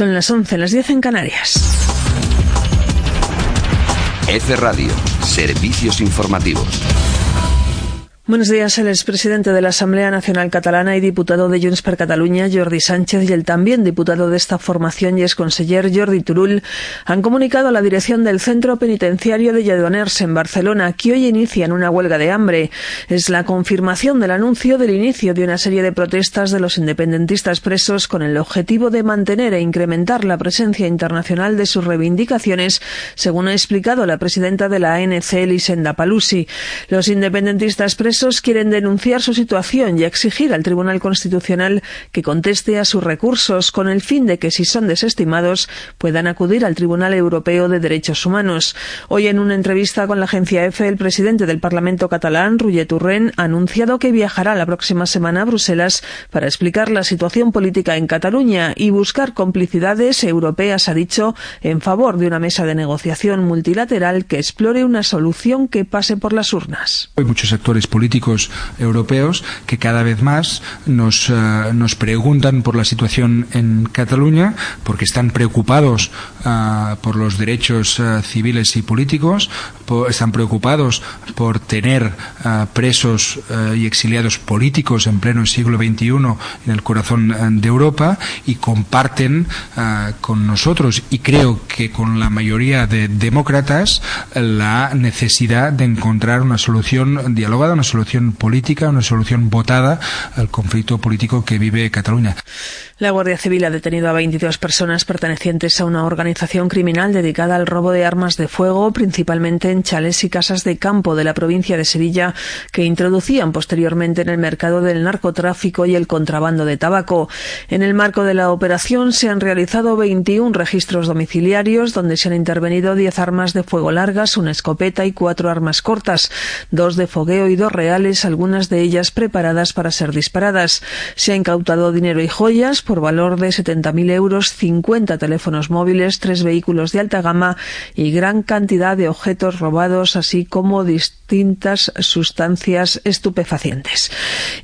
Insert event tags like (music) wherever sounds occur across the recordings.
Son las 11, las 10 en Canarias. F Radio, servicios informativos. Buenos días. El expresidente de la Asamblea Nacional Catalana y diputado de Junts per Catalunya, Jordi Sánchez, y el también diputado de esta formación y exconseller Jordi Turull han comunicado a la dirección del Centro Penitenciario de Lledoners en Barcelona que hoy inician una huelga de hambre. Es la confirmación del anuncio del inicio de una serie de protestas de los independentistas presos con el objetivo de mantener e incrementar la presencia internacional de sus reivindicaciones, según ha explicado la presidenta de la ANC, Elisenda Palusi. Los independentistas presos quieren denunciar su situación y exigir al Tribunal Constitucional que conteste a sus recursos con el fin de que, si son desestimados, puedan acudir al Tribunal Europeo de Derechos Humanos. Hoy, en una entrevista con la agencia EFE, el presidente del Parlamento catalán, Roger Turren, ha anunciado que viajará la próxima semana a Bruselas para explicar la situación política en Cataluña y buscar complicidades europeas, ha dicho, en favor de una mesa de negociación multilateral que explore una solución que pase por las urnas. Hay muchos actores políticos políticos europeos que cada vez más nos, uh, nos preguntan por la situación en Cataluña porque están preocupados uh, por los derechos uh, civiles y políticos, están preocupados por tener presos y exiliados políticos en pleno siglo XXI en el corazón de Europa y comparten con nosotros y creo que con la mayoría de demócratas la necesidad de encontrar una solución dialogada, una solución política, una solución votada al conflicto político que vive Cataluña. La Guardia Civil ha detenido a 22 personas pertenecientes a una organización criminal dedicada al robo de armas de fuego, principalmente en chales y casas de campo de la provincia de Sevilla, que introducían posteriormente en el mercado del narcotráfico y el contrabando de tabaco. En el marco de la operación se han realizado 21 registros domiciliarios, donde se han intervenido 10 armas de fuego largas, una escopeta y cuatro armas cortas, dos de fogueo y dos reales, algunas de ellas preparadas para ser disparadas. Se ha incautado dinero y joyas por valor de 70.000 euros, 50 teléfonos móviles, tres vehículos de alta gama y gran cantidad de objetos robados, así como distintas sustancias estupefacientes.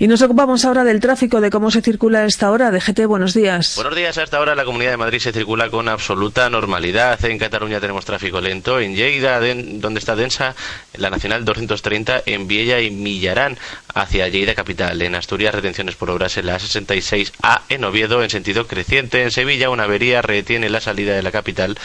Y nos ocupamos ahora del tráfico, de cómo se circula esta hora. DGT, buenos días. Buenos días. A esta la Comunidad de Madrid se circula con absoluta normalidad. En Cataluña tenemos tráfico lento. En Lleida, donde está densa, la Nacional 230 en Viella y Millarán hacia Lleida capital. En Asturias, retenciones por obras en la 66A en Oviedo en sentido creciente. En Sevilla, una avería retiene la salida de la capital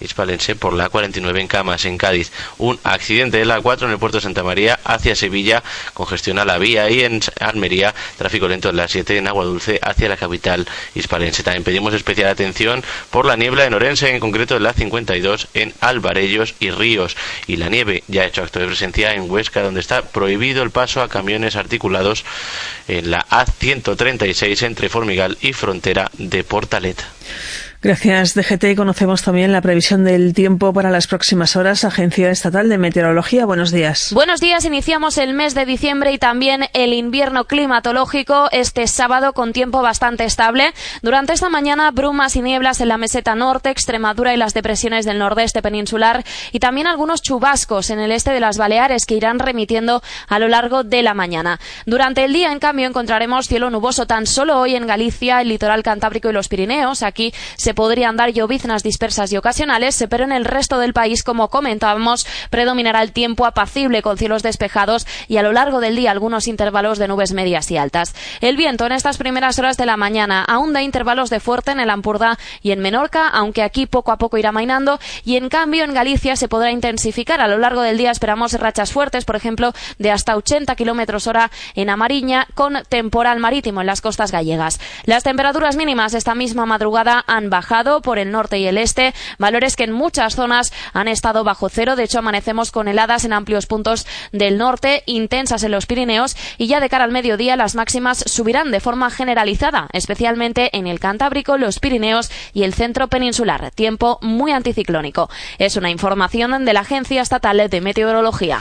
hispalense por la 49 en Camas, en Cádiz. Un accidente de la 4 en el puerto Santa María hacia Sevilla, congestiona la vía y en Almería, tráfico lento en la 7 en Agua Dulce hacia la capital hispalense. También pedimos especial atención por la niebla en Orense, en concreto en la 52 en Alvarellos y Ríos. Y la nieve ya ha hecho acto de presencia en Huesca, donde está prohibido el paso a camiones articulados en la A136 entre Formigal y frontera de Portalet. Gracias, DGT. Conocemos también la previsión del tiempo para las próximas horas. Agencia Estatal de Meteorología. Buenos días. Buenos días. Iniciamos el mes de diciembre y también el invierno climatológico este sábado con tiempo bastante estable. Durante esta mañana, brumas y nieblas en la meseta norte, Extremadura y las depresiones del nordeste peninsular y también algunos chubascos en el este de las Baleares que irán remitiendo a lo largo de la mañana. Durante el día, en cambio, encontraremos cielo nuboso tan solo hoy en Galicia, el litoral cantábrico y los Pirineos. Aquí se podrían dar lloviznas dispersas y ocasionales, pero en el resto del país, como comentábamos, predominará el tiempo apacible con cielos despejados y a lo largo del día algunos intervalos de nubes medias y altas. El viento en estas primeras horas de la mañana aún da intervalos de fuerte en el Ampurdá y en Menorca, aunque aquí poco a poco irá mainando, y en cambio en Galicia se podrá intensificar. A lo largo del día esperamos rachas fuertes, por ejemplo, de hasta 80 kilómetros hora en Amariña, con temporal marítimo en las costas gallegas. Las temperaturas mínimas esta misma madrugada han bajado por el norte y el este, valores que en muchas zonas han estado bajo cero. De hecho, amanecemos con heladas en amplios puntos del norte, intensas en los Pirineos y ya de cara al mediodía las máximas subirán de forma generalizada, especialmente en el Cantábrico, los Pirineos y el centro peninsular. Tiempo muy anticiclónico. Es una información de la Agencia Estatal de Meteorología.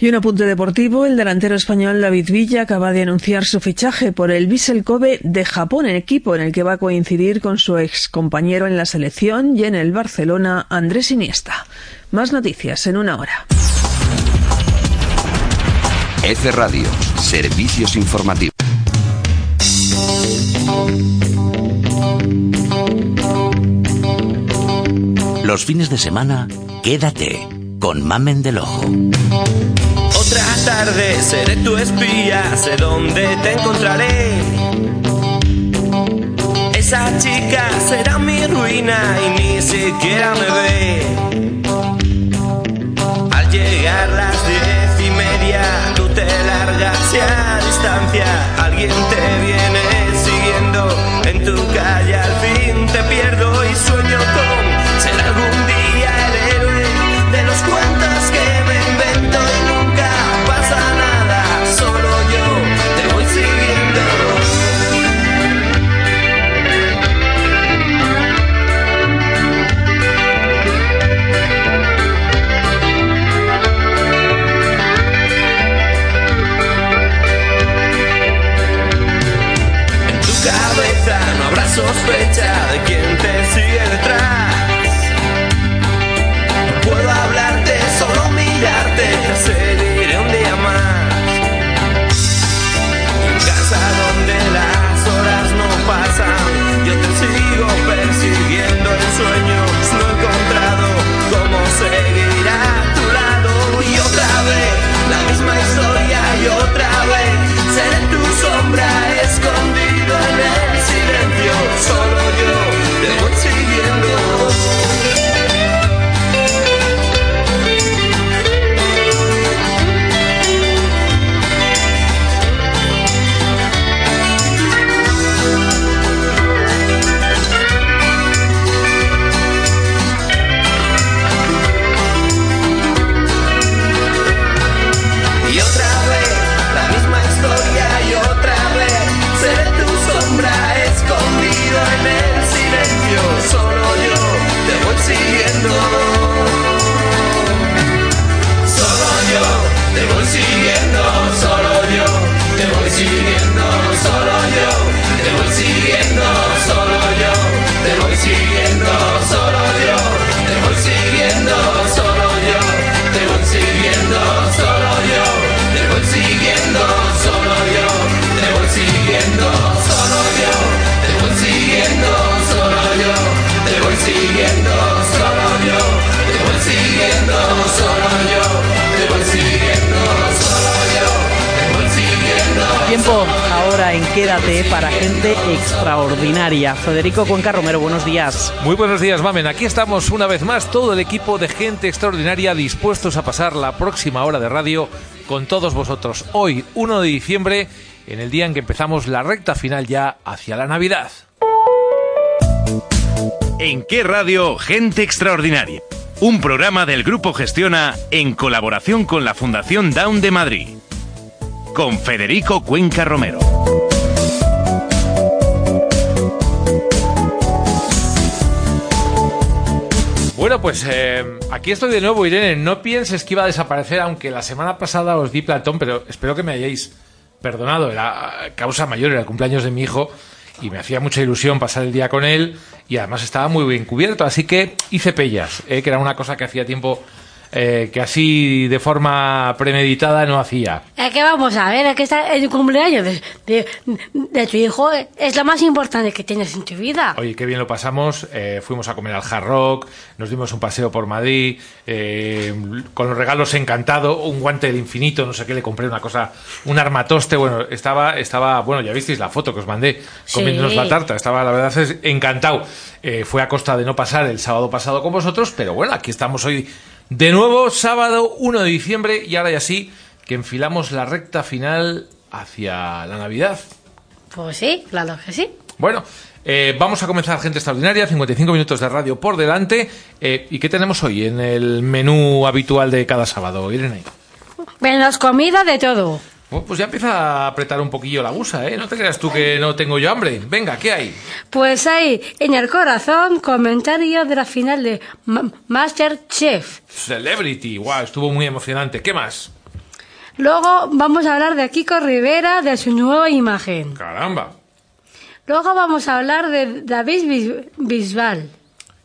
Y un apunte deportivo, el delantero español David Villa acaba de anunciar su fichaje por el Vissel Kobe de Japón, el equipo en el que va a coincidir con su ex compañero en la selección y en el Barcelona, Andrés Iniesta. Más noticias en una hora. F Radio, servicios informativos. Los fines de semana, quédate con Mamen del Ojo. Otra tarde seré tu espía, sé dónde te encontraré. Esa chica será mi ruina y ni siquiera me ve. Al llegar las diez y media, tú te largas y a distancia alguien te viene siguiendo en tu calle. persiguiendo. Quédate para gente extraordinaria. Federico Cuenca Romero, buenos días. Muy buenos días, Mamen. Aquí estamos una vez más, todo el equipo de gente extraordinaria dispuestos a pasar la próxima hora de radio con todos vosotros. Hoy, 1 de diciembre, en el día en que empezamos la recta final ya hacia la Navidad. ¿En qué radio Gente Extraordinaria? Un programa del Grupo Gestiona en colaboración con la Fundación Down de Madrid. Con Federico Cuenca Romero. Bueno, pues eh, aquí estoy de nuevo, Irene. No pienses que iba a desaparecer, aunque la semana pasada os di platón, pero espero que me hayáis perdonado. Era causa mayor, era el cumpleaños de mi hijo y me hacía mucha ilusión pasar el día con él y además estaba muy bien cubierto, así que hice pellas, eh, que era una cosa que hacía tiempo eh, que así de forma premeditada no hacía. Es que vamos a ver, es que está el cumpleaños de, de- de tu hijo es lo más importante que tienes en tu vida. Oye, qué bien lo pasamos. eh, fuimos a comer al Hard Rock, nos dimos un paseo por Madrid, eh, con los regalos encantado, un guante del infinito, no sé qué, le compré una cosa, un armatoste. Bueno, estaba, estaba, bueno, ya visteis la foto que os mandé comiéndonos Sí. la tarta. Estaba, la verdad, es encantado. Eh, fue a costa de no pasar el sábado pasado con vosotros, pero bueno, aquí estamos hoy de nuevo, sábado 1 de diciembre, y ahora ya sí, que enfilamos la recta final hacia la Navidad. Pues sí, claro que sí. Bueno, eh, vamos a comenzar Gente Extraordinaria, 55 minutos de radio por delante. Eh, ¿Y qué tenemos hoy en el menú habitual de cada sábado, Irene? Menos comida de todo. Bueno, pues ya empieza a apretar un poquillo la gusa, ¿eh? No te creas tú que no tengo yo hambre. Venga, ¿qué hay? Pues ahí, en el corazón, comentario de la final de Ma- Masterchef. Celebrity, wow, estuvo muy emocionante. ¿Qué más? Luego vamos a hablar de Kiko Rivera, de su nueva imagen. Caramba. Luego vamos a hablar de David Bis- Bisbal.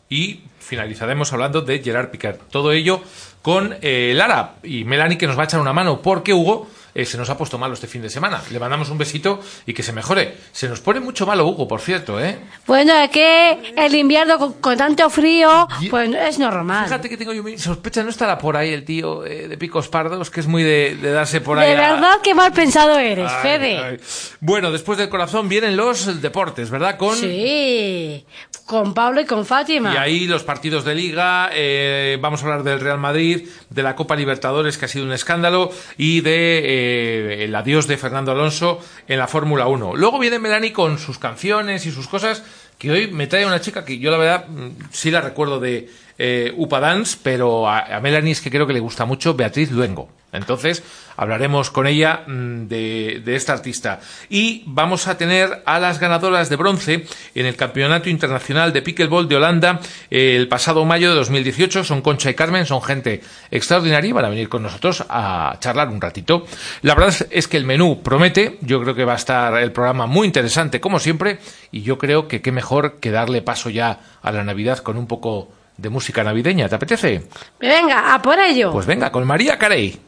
Y finalizaremos hablando de Gerard Piquer. Todo ello con eh, Lara y Melanie que nos va a echar una mano porque Hugo eh, se nos ha puesto malo este fin de semana. Le mandamos un besito y que se mejore. Se nos pone mucho malo Hugo, por cierto, ¿eh? Bueno, es que el invierno con, con tanto frío, pues es normal. Fíjate que tengo yo mi sospecha, no estará por ahí el tío eh, de Picos Pardos, que es muy de, de darse por ahí. De a- verdad que mal pensado eres, Ay, Fede. ay. Bueno, después del corazón vienen los deportes, ¿verdad? Con Sí, con Pablo y con Fátima. Y ahí los partidos de liga, eh, vamos a hablar del Real Madrid, de la Copa Libertadores, que ha sido un escándalo, y de eh, el adiós de Fernando Alonso en la Fórmula 1. Luego viene Melanie con sus canciones y sus cosas, que hoy me trae una chica que yo la verdad mm, sí la recuerdo de eh, Upa Dance, pero a, a Melanie es que creo que le gusta mucho Beatriz Luengo. Entonces hablaremos con ella mm, de, de esta artista. Y vamos a tener a las ganadoras de bronce en el Campeonato Internacional de Pickleball de Holanda eh, el pasado mayo de 2018. Son Concha y Carmen, son gente extraordinaria y van a venir con nosotros a charlar un ratito. La verdad es que el menú promete. Yo creo que va a estar el programa muy interesante, como siempre. Y yo creo que qué mejor que darle paso ya a la Navidad con un poco de música navideña. ¿Te apetece? Venga, a por ello. Pues venga, con María Carey.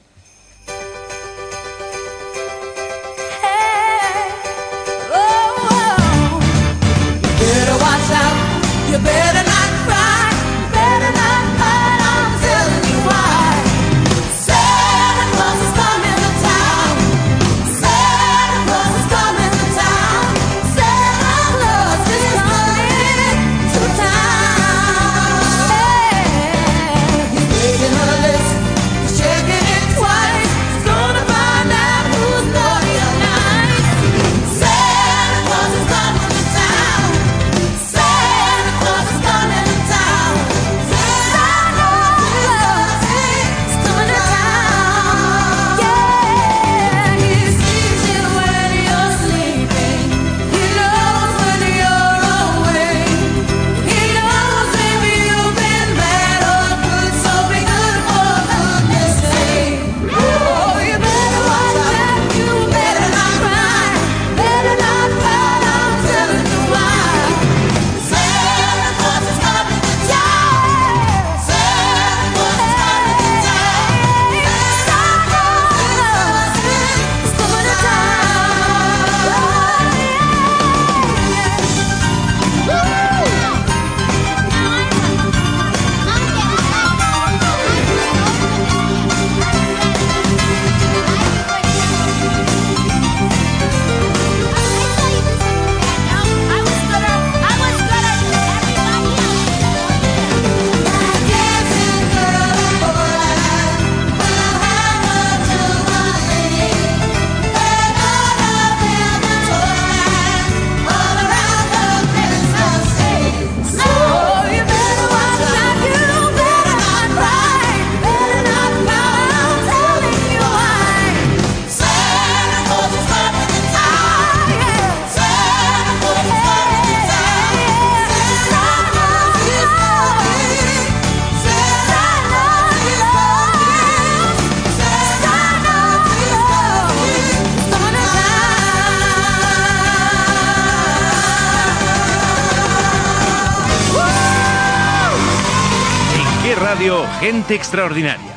Gente Extraordinaria.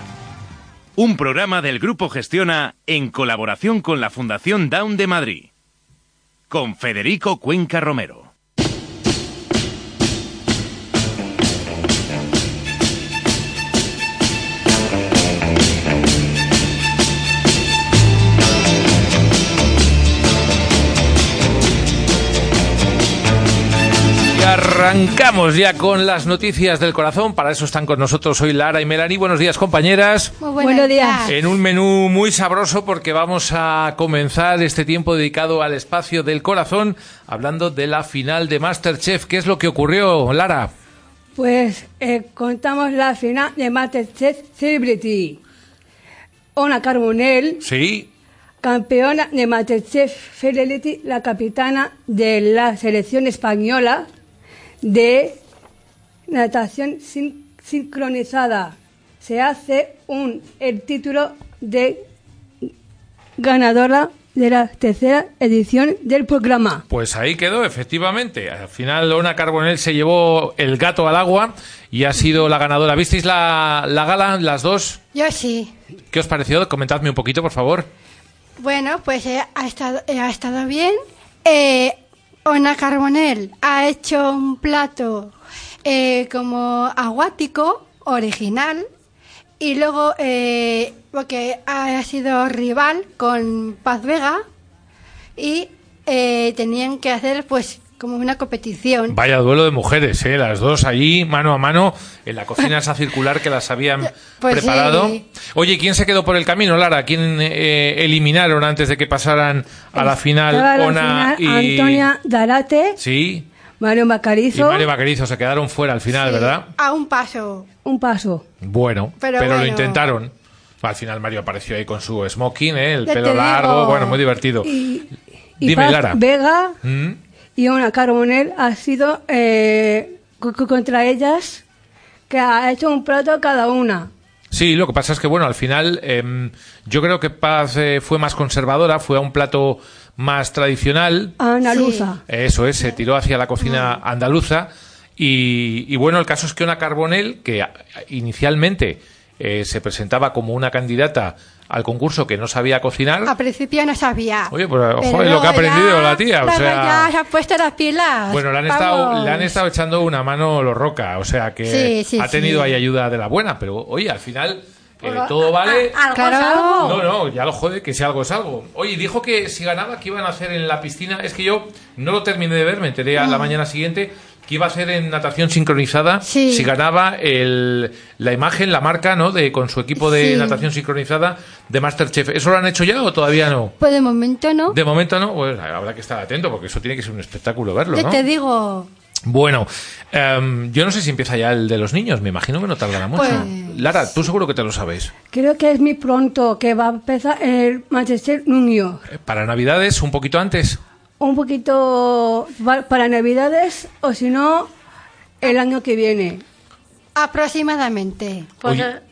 Un programa del Grupo Gestiona en colaboración con la Fundación Down de Madrid. Con Federico Cuenca Romero. Arrancamos ya con las noticias del corazón. Para eso están con nosotros hoy Lara y Melanie. Buenos días, compañeras. buenos días. En un menú muy sabroso porque vamos a comenzar este tiempo dedicado al espacio del corazón hablando de la final de Masterchef. ¿Qué es lo que ocurrió, Lara? Pues eh, contamos la final de Masterchef Celebrity. Ona Carbonell, Sí. campeona de Masterchef Celebrity, la capitana de la selección española de natación sin- sincronizada. Se hace un el título de ganadora de la tercera edición del programa. Pues ahí quedó, efectivamente. Al final, Ona Carbonell se llevó el gato al agua y ha sido la ganadora. ¿Visteis la, la gala, las dos? Yo sí. ¿Qué os pareció? Comentadme un poquito, por favor. Bueno, pues eh, ha, estado, eh, ha estado bien. Eh, Ona Carbonell ha hecho un plato eh, como aguático, original. Y luego, eh, porque ha sido rival con Paz Vega. Y eh, tenían que hacer, pues, como una competición. Vaya duelo de mujeres, ¿eh? las dos allí, mano a mano, en la cocina esa circular que las habían Pues preparado. sí. Oye, ¿quién se quedó por el camino, Lara? ¿Quién eh, eliminaron antes de que pasaran a la final Estaba la Ona final y... Antonia Darate, Sí, Mario y Macarizo, Mario Vaquerizo se quedaron fuera al final, ¿verdad? A un paso. un paso. Bueno, pero, Pero lo intentaron. Al final Mario apareció ahí con su smoking, ¿eh? el Ya pelo largo, digo. bueno, muy divertido. Y Dime, Paz Lara. Vega ¿Mm? Y una Carbonell ha sido eh, co- co- contra ellas que ha hecho un plato cada una. Sí, lo que pasa es que, bueno, al final em, yo creo que Paz eh, fue más conservadora, fue a un plato más tradicional. Andaluza. Eso es, se tiró hacia la cocina andaluza. Y, y bueno, el caso es que una Carbonell, que inicialmente eh, se presentaba como una candidata al concurso que no sabía cocinar. A principio no sabía. Oye, pues, Pero joder, lo que ha aprendido ya- la tía, o sea- ya se ha puesto las pilas. Bueno, le han, estado, le han estado echando una mano los roca, o sea que Sí, sí, ha tenido sí. ahí ayuda de la buena, pero oye, al final eh, todo vale. Algo Claro. es algo. No, no, ya lo jode, que si algo es algo. Oye, dijo que si ganaba, ¿qué iban a hacer en la piscina? Es que yo no lo terminé de ver, me enteré a la Mm. mañana siguiente que iba a hacer en natación sincronizada Sí. si ganaba el, la imagen, la marca, ¿no? De, con su equipo de Sí. natación sincronizada de Masterchef. ¿Eso lo han hecho ya o todavía no? Pues de momento no. De momento no, pues habrá que estar atento porque eso tiene que ser un espectáculo verlo, Yo ¿no? te digo, Bueno, em, yo no sé si empieza ya el de los niños, me imagino que no tardará mucho. Pues- Lara, tú seguro que te lo sabes. Creo que es muy pronto que va a empezar el Manchester York. Eh, Para Navidades, un poquito antes. Un poquito pa- para Navidades o si no, el año que viene. aproximadamente. Pues, Oye.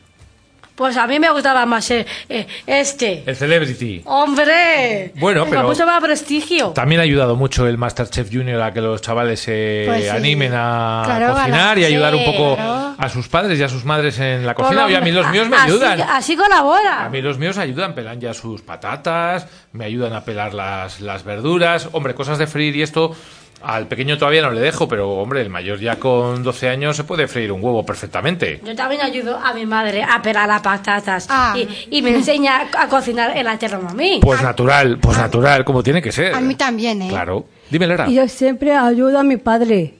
Pues a mí me gustaba más eh, eh, este. El Celebrity. ¡Hombre! Bueno, Me pero- puso más prestigio. También ha ayudado mucho el Masterchef Junior a que los chavales se Pues sí. animen a Claro, cocinar a la- y ayudar un poco claro. a sus padres y a sus madres en la cocina. Oye, a mí los míos me así- ayudan. Así colabora. A mí los míos ayudan, pelan ya sus patatas, me ayudan a pelar las, las verduras. Hombre, cosas de freír y esto al pequeño todavía no le dejo, pero hombre, el mayor ya con 12 años se puede freír un huevo perfectamente. Yo también ayudo a mi madre a pelar las patatas Ah. y, y me enseña a cocinar en la tierra mami. Pues natural, pues natural, como tiene que ser. A mí también, ¿eh? Claro. Dime, Lara. Yo siempre ayudo a mi padre.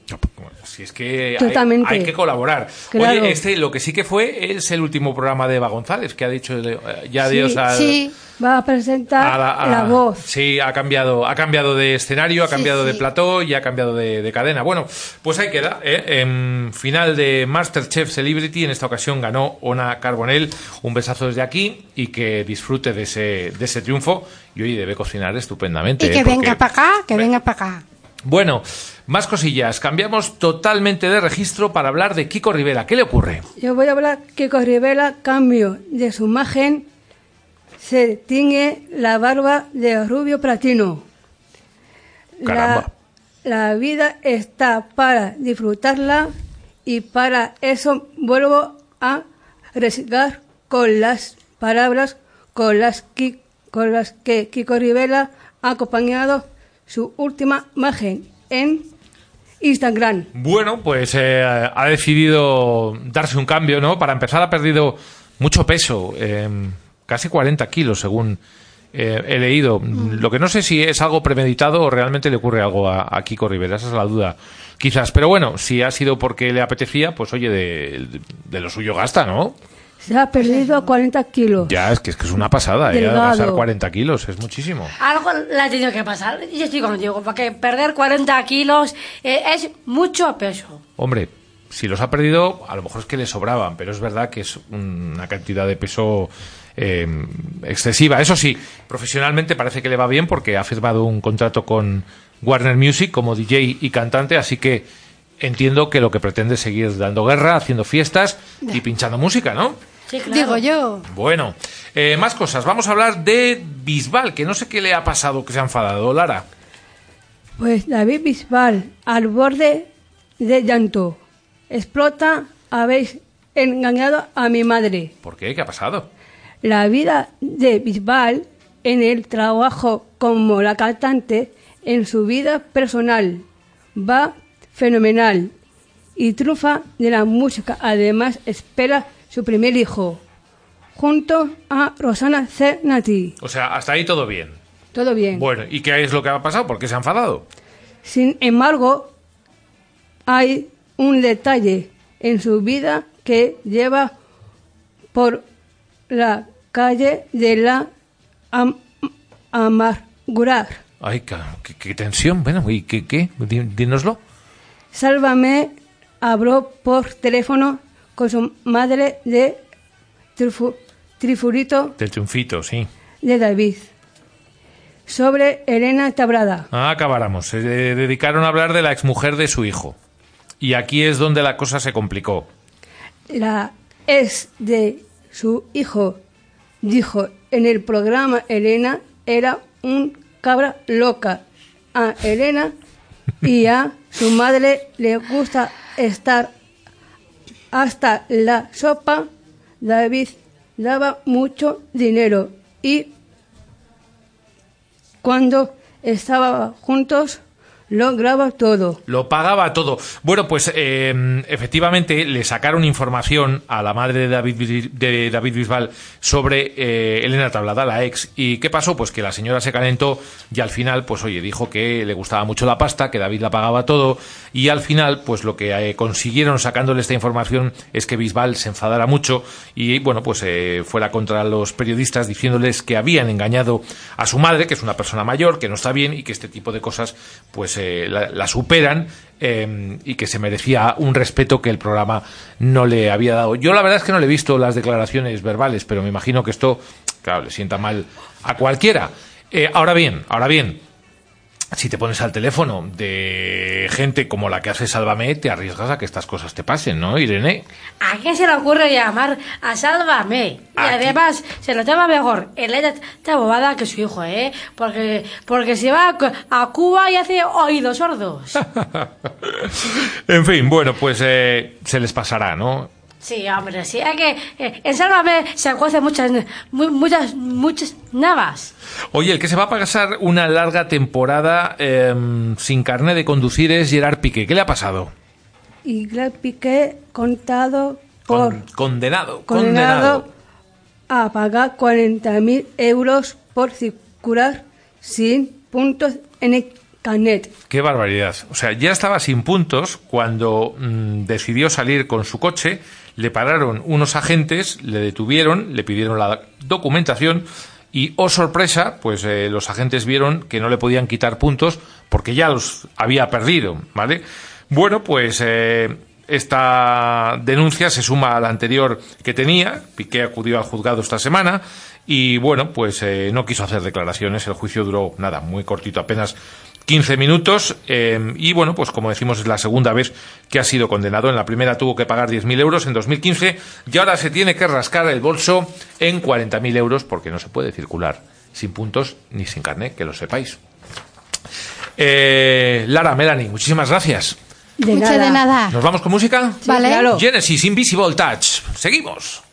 Si es que hay, que colaborar. Claro. Oye, este lo que sí que fue es el último programa de Eva González, que ha dicho eh, ya Sí, adiós al, Sí, Va a presentar a la, a- la voz. Sí, ha cambiado, ha cambiado de escenario, ha Sí, cambiado de plató y ha cambiado de, de cadena. Bueno, pues ahí queda. ¿eh? En final de Masterchef Celebrity, en esta ocasión ganó Ona Carbonell. Un besazo desde aquí y que disfrute de ese, de ese triunfo. Y hoy debe cocinar estupendamente. y que ¿eh? venga para acá, que venga para acá. Bueno, más cosillas. Cambiamos totalmente de registro para hablar de Kiko Rivera. ¿Qué le ocurre? Yo voy a hablar con Rivera cambio de su imagen se tiñe la barba de rubio platino. Caramba. La, la vida está para disfrutarla y para eso vuelvo a reciclar con las palabras con las que, con las que Kiko Rivera ha acompañado su última imagen en Instagram. Bueno, pues eh, ha decidido darse un cambio, ¿no? Para empezar ha perdido mucho peso, eh, casi 40 kilos según eh, he leído. Lo que no sé si es algo premeditado o realmente le ocurre algo a, a Kiko Rivera, esa es la duda. Quizás, pero bueno, si ha sido porque le apetecía, pues oye, de, de lo suyo gasta, ¿no? Se ha perdido 40 kilos. Ya, es que es, que es una pasada, ¿eh? Gastar 40 kilos, es muchísimo. Algo le ha tenido que pasar. Y yo estoy contigo, porque perder 40 kilos eh, es mucho peso. Hombre, si los ha perdido, a lo mejor es que le sobraban, pero es verdad que es una cantidad de peso eh, excesiva. Eso sí, profesionalmente parece que le va bien porque ha firmado un contrato con Warner Music como DJ y cantante, así que entiendo que lo que pretende es seguir dando guerra, haciendo fiestas y pinchando música, ¿no? Sí, claro. Digo yo. Bueno, eh, más cosas. Vamos a hablar de Bisbal, que no sé qué le ha pasado, que se ha enfadado. Lara. Pues David Bisbal, al borde de llanto, explota, habéis engañado a mi madre. ¿Por qué? ¿Qué ha pasado? La vida de Bisbal en el trabajo como la cantante, en su vida personal. Va fenomenal y trufa de la música. Además, espera su primer hijo, junto a Rosana Cernati. O sea, hasta ahí todo bien. Todo bien. Bueno, ¿y qué es lo que ha pasado? ¿Por qué se ha enfadado? Sin embargo, hay un detalle en su vida que lleva por la calle de la am- amargura. Ay, qué, qué tensión. Bueno, ¿y qué? qué? Dí- Dínoslo. Sálvame habló por teléfono con su madre de Trifu- Trifurito Del triunfito, sí. de David sobre Elena Tabrada. Ah, acabáramos. Se de- dedicaron a hablar de la exmujer de su hijo. Y aquí es donde la cosa se complicó. La ex de su hijo dijo en el programa Elena era un cabra loca. A Elena y a su madre le gusta estar hasta la sopa. David daba mucho dinero y cuando estaban juntos lo graba todo. Lo pagaba todo. Bueno, pues eh, efectivamente le sacaron información a la madre de David, de David Bisbal sobre eh, Elena Tablada, la ex. ¿Y qué pasó? Pues que la señora se calentó y al final, pues oye, dijo que le gustaba mucho la pasta, que David la pagaba todo. Y al final, pues lo que eh, consiguieron sacándole esta información es que Bisbal se enfadara mucho y, bueno, pues eh, fuera contra los periodistas diciéndoles que habían engañado a su madre, que es una persona mayor, que no está bien y que este tipo de cosas, pues la, superan eh, y que se merecía un respeto que el programa no le había dado. Yo la verdad es que no le he visto las declaraciones verbales, pero me imagino que esto, claro, le sienta mal a cualquiera. Eh, ahora bien, ahora bien, si te pones al teléfono de gente como la que hace Sálvame, te arriesgas a que estas cosas te pasen, ¿no, Irene? ¿A quién se le ocurre llamar a Sálvame? Y además, se lo toma mejor Elena está bobada que su hijo, ¿eh? Porque, porque se va a Cuba y hace oídos sordos. (laughs) En fin, bueno, pues eh, se les pasará, ¿no? Sí, hombre, sí. Es que eh, en Sálvame se cuecen muchas, mu- muchas, muchas navas. Oye, el que se va a pasar una larga temporada em, sin carnet de conducir es Gerard Piqué. ¿Qué le ha pasado? Y Greg Piqué contado por Con- condenado, condenado condenado. a pagar 40.000 euros por circular sin puntos en el carnet. Qué barbaridad. O sea, ya estaba sin puntos cuando mm, decidió salir con su coche. Le pararon unos agentes, le detuvieron, le pidieron la documentación y, oh sorpresa, pues eh, los agentes vieron que no le podían quitar puntos porque ya los había perdido, ¿vale? Bueno, pues eh, esta denuncia se suma a la anterior que tenía. Piqué acudió al juzgado esta semana y, bueno, pues eh, no quiso hacer declaraciones. El juicio duró, nada, muy cortito, apenas 15 minutos. eh, y, bueno, pues como decimos, es la segunda vez que ha sido condenado. En la primera tuvo que pagar 10.000 euros en 2015 y ahora se tiene que rascar el bolso en 40.000 euros porque no se puede circular sin puntos ni sin carnet, que lo sepáis. Eh, Lara, Melanie, muchísimas gracias. De Mucho nada. de nada. ¿Nos vamos con música? Vale. claro. Genesis Invisible Touch. Seguimos.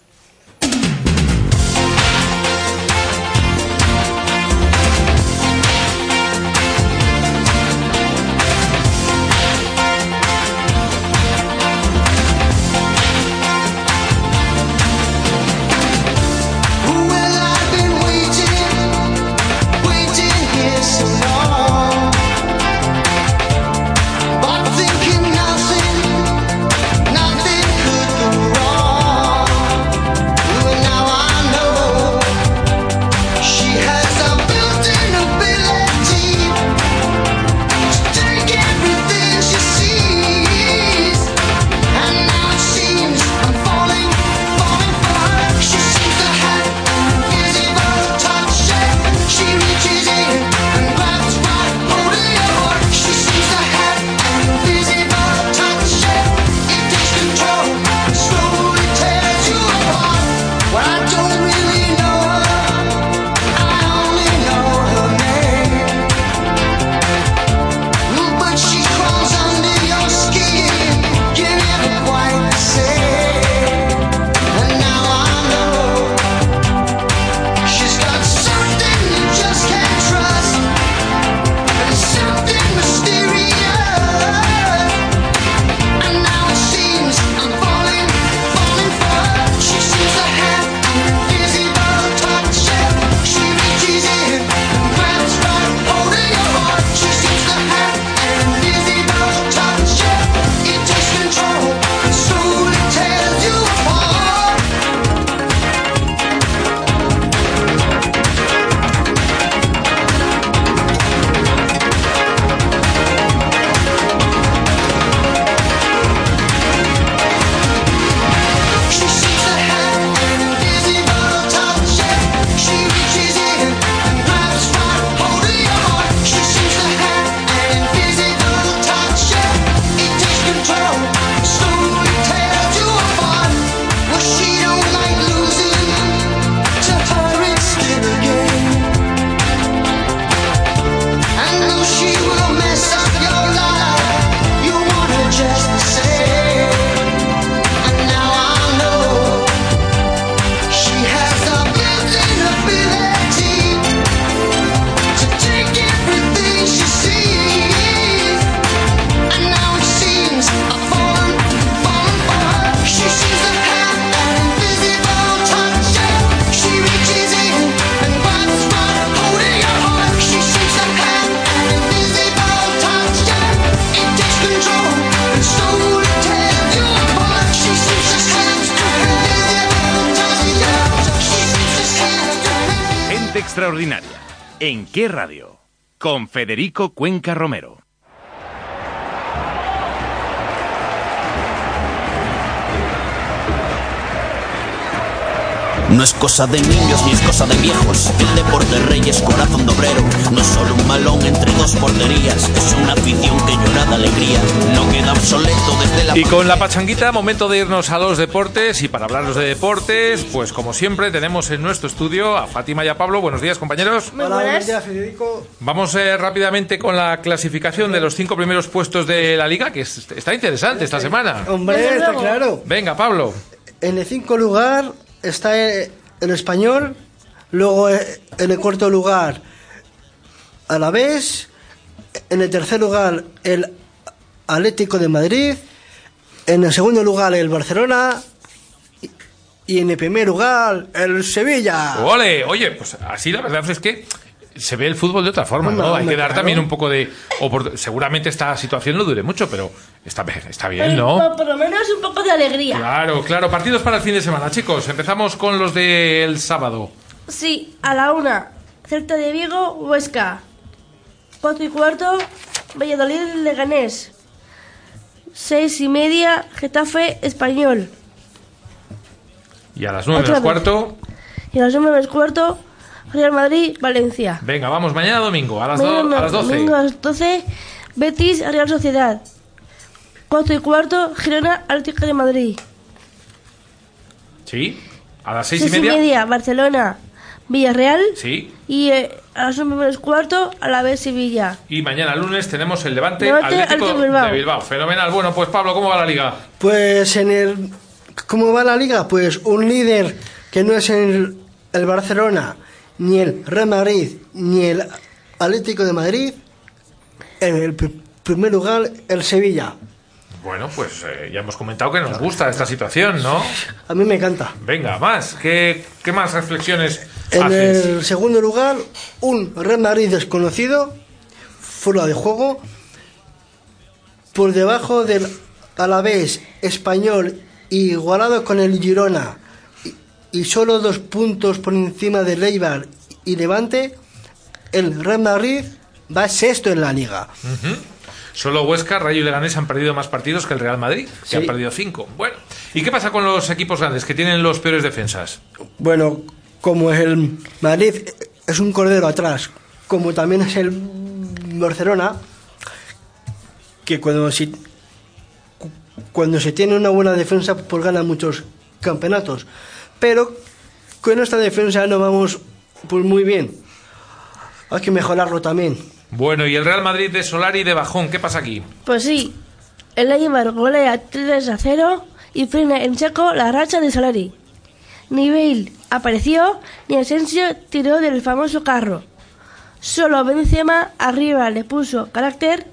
¿En qué radio? Con Federico Cuenca Romero. No es cosa de niños ni es cosa de viejos. El deporte rey es corazón de obrero. No es solo un malón entre dos porterías. Es una afición que llora de alegría. No queda obsoleto desde la. Y con la pachanguita, momento de irnos a los deportes. Y para hablaros de deportes, pues como siempre, tenemos en nuestro estudio a Fátima y a Pablo. Buenos días, compañeros. Hola, buenos días, Federico. Vamos eh, rápidamente con la clasificación de los cinco primeros puestos de la liga, que es- está interesante esta semana. Hombre, está claro. Venga, Pablo. En el quinto lugar está eh, el español. Luego eh, en el cuarto lugar, Alavés. En el tercer lugar, el Atlético de Madrid. En el segundo lugar, el Barcelona. Y- en el primer lugar, el Sevilla. ¡Ole! Oye, pues así la verdad es que se ve el fútbol de otra forma, ¿no? Hay que dar claro. también un poco de... Seguramente esta situación no dure mucho, pero está, bien- está bien, ¿no? por, por lo menos un poco de alegría. Claro, claro. Partidos para el fin de semana, chicos. Empezamos con los del sábado. Sí, a la una. Celta de Vigo, Huesca. Cuatro y cuarto, Valladolid, Leganés. Seis y media, Getafe, Español. Y a las nueve menos cuarto. Y a las nueve y cuarto, Real Madrid, Valencia. Venga, vamos mañana domingo, a las, do- Mañana a las 12. domingo a las 12, Betis, Real Sociedad. Cuatro y cuarto, Girona, Atlético de Madrid. ¿Sí? A las seis, Seis y media. Barcelona, Villarreal. Sí. Y eh, a las nueve menos cuarto, a la vez Sevilla. Y mañana lunes tenemos el Levante, Levante, Atlético Atlético Bilbao. de Bilbao. Fenomenal. Bueno, pues Pablo, ¿cómo va la liga? Pues en el. ¿Cómo va la liga? Pues un líder que no es el, el Barcelona, ni el Real Madrid, ni el Atlético de Madrid. En el pr- primer lugar, el Sevilla. Bueno, pues eh, ya hemos comentado que nos gusta esta situación, ¿no? A mí me encanta. Venga, más. ¿Qué, qué más reflexiones En haces? el segundo lugar, un Real Madrid desconocido, fuera de juego, por debajo del Alavés español, igualado con el Girona, y, y solo dos puntos por encima del Eibar y Levante, el Real Madrid va sexto en la liga. Ujú. Solo Huesca, Rayo y Leganés han perdido más partidos que el Real Madrid, que Sí. han perdido cinco. Bueno, ¿y qué pasa con los equipos grandes que tienen los peores defensas? Bueno, como el Madrid es un cordero atrás, como también es el Barcelona, que cuando se, cuando se tiene una buena defensa, pues gana muchos campeonatos. Pero con esta defensa no vamos pues muy bien. Hay que mejorarlo también. Bueno, y el Real Madrid de Solari de Bajón, ¿qué pasa aquí? Pues sí, el Eibar golea 3 a 0 y frena en seco la racha de Solari. Ni Bale apareció, ni Asensio tiró del famoso carro. Solo Benzema arriba le puso carácter,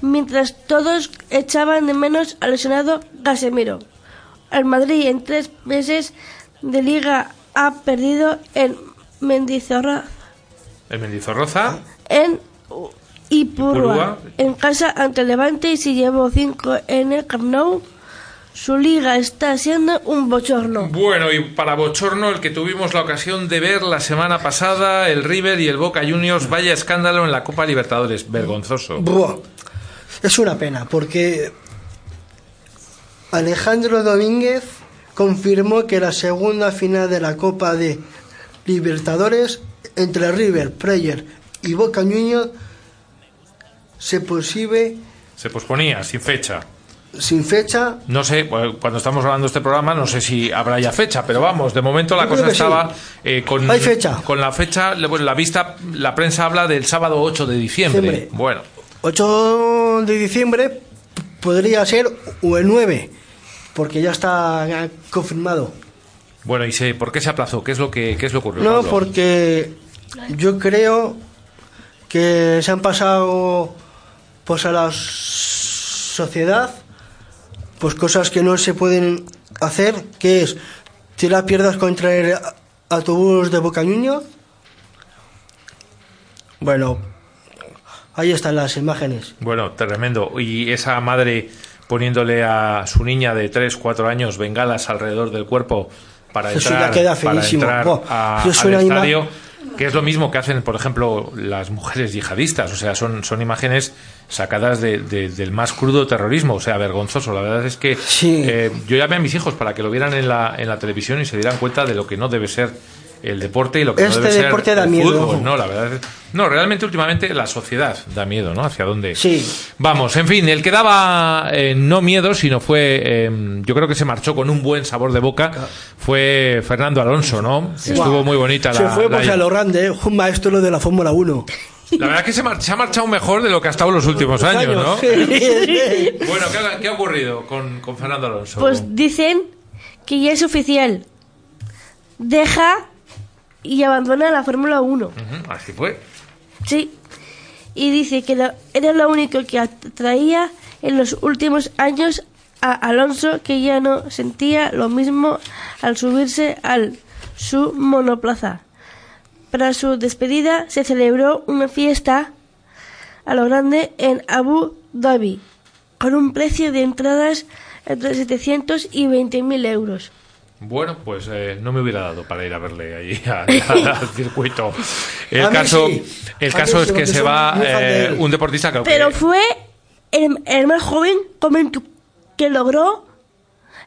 mientras todos echaban de menos al lesionado Casemiro. El Madrid en tres meses de liga ha perdido en Mendizorroza, El Mendizorroza. en Ipurua, Ipurúa. en casa ante Levante y se llevó 5 en el Camp Nou. Su liga está siendo un bochorno. Bueno, y para Bochorno, el que tuvimos la ocasión de ver la semana pasada, el River y el Boca Juniors, vaya escándalo en la Copa Libertadores, vergonzoso. Buah, es una pena porque Alejandro Domínguez confirmó que la segunda final de la Copa de Libertadores entre River, Player y Boca Juniors se Se posponía, sin fecha. sin fecha. No sé, cuando estamos grabando este programa, no sé si habrá ya fecha, pero vamos, de momento la cosa sí. estaba eh, con, Hay fecha. con la fecha, bueno, la vista, la prensa habla del sábado 8 de diciembre. Diciembre. Bueno, 8 de diciembre podría ser o el 9, porque ya está confirmado. bueno, y sé, ¿por qué se aplazó? ¿Qué es lo que, qué es lo ocurrió? No, Pablo? porque yo creo que se han pasado pues a la sociedad pues cosas que no se pueden hacer, que es tirar piedras contra el autobús de Boca Juniors. Bueno, ahí están las imágenes. Bueno, tremendo. Y esa madre poniéndole a su niña de 3, 4 años bengalas alrededor del cuerpo para Eso entrar, ya queda para entrar a- al ima-. Que es lo mismo que hacen, por ejemplo, las mujeres yihadistas. O sea, son, son imágenes sacadas de- de- del más crudo terrorismo, o sea, vergonzoso. La verdad es que eh, yo llamé a mis hijos para que lo vieran en la, en la televisión y se dieran cuenta de lo que no debe ser el deporte y lo que Este no debe deporte ser da el miedo. fútbol. No, la verdad es- no, realmente últimamente la sociedad da miedo, ¿no? Hacia dónde. Sí. Vamos, en fin, el que daba eh, no miedo, sino fue, eh, yo creo que se marchó con un buen sabor de boca, fue Fernando Alonso, ¿no? Estuvo muy bonita Se la, fue la- pues a lo grande, un maestro de la Fórmula 1. la verdad que se, mar- se ha marchado mejor de lo que ha estado los últimos años, ¿no? Sí. (laughs) Bueno, ¿qué ha, qué ha ocurrido con, con Fernando Alonso? Pues dicen que ya es oficial. Deja y abandona la Fórmula 1. Ujú, así fue. Sí. Y dice que lo- era lo único que atraía en los últimos años a Alonso, que ya no sentía lo mismo al subirse al su monoplaza. Para su despedida se celebró una fiesta a lo grande en Abu Dhabi, con un precio de entradas entre 700 y 20 mil euros. Bueno, pues eh, no me hubiera dado para ir a verle (laughs) allí al, circuito. (laughs) El A caso, sí. el caso es que se va eh, un deportista que Pero fue el, el más joven con 20 que logró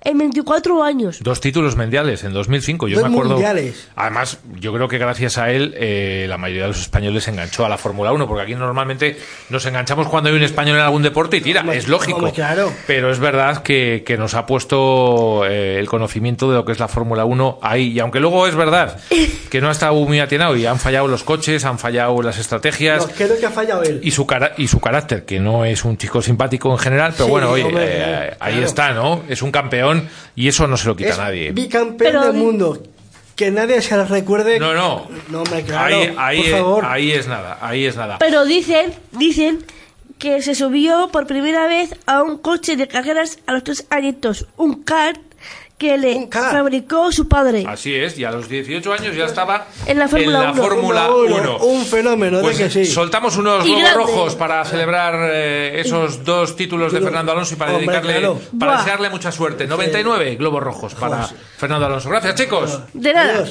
en 24 años. Dos títulos mundiales en 2005, yo Dos me acuerdo. mundiales. Además, yo creo que gracias a él eh, la mayoría de los españoles se enganchó a la Fórmula 1, porque aquí normalmente nos enganchamos cuando hay un español en algún deporte y tira, es lógico. claro. Pero es verdad que, que nos ha puesto eh, el conocimiento de lo que es la Fórmula 1 ahí. Y aunque luego es verdad (laughs) que no ha estado muy atinado y han fallado los coches, han fallado las estrategias. No, creo que ha fallado él. Y su, cara, y su carácter, que no es un chico simpático en general, pero Sí, bueno, oye, hombre, eh, ahí está, ¿no? Es un campeón y eso no se lo quita Es a nadie. bicampeón del mundo. Que nadie se recuerde. No, no. No, hombre, claro. ahí, ahí, por es- favor. ahí es nada, ahí es nada. Pero dicen, dicen que se subió por primera vez a un coche de carreras a los tres añitos, un kart que le fabricó su padre. Así es, y a los 18 años ya estaba En la Fórmula en la 1. Fórmula Fórmula 1. Un fenómeno, Pues de que sí. soltamos unos globos rojos para celebrar eh, esos dos títulos de Fernando Alonso y para Hombre, dedicarle, claro. para Buah. desearle mucha suerte. 99 globos rojos para Fernando Alonso. Gracias, chicos. De nada.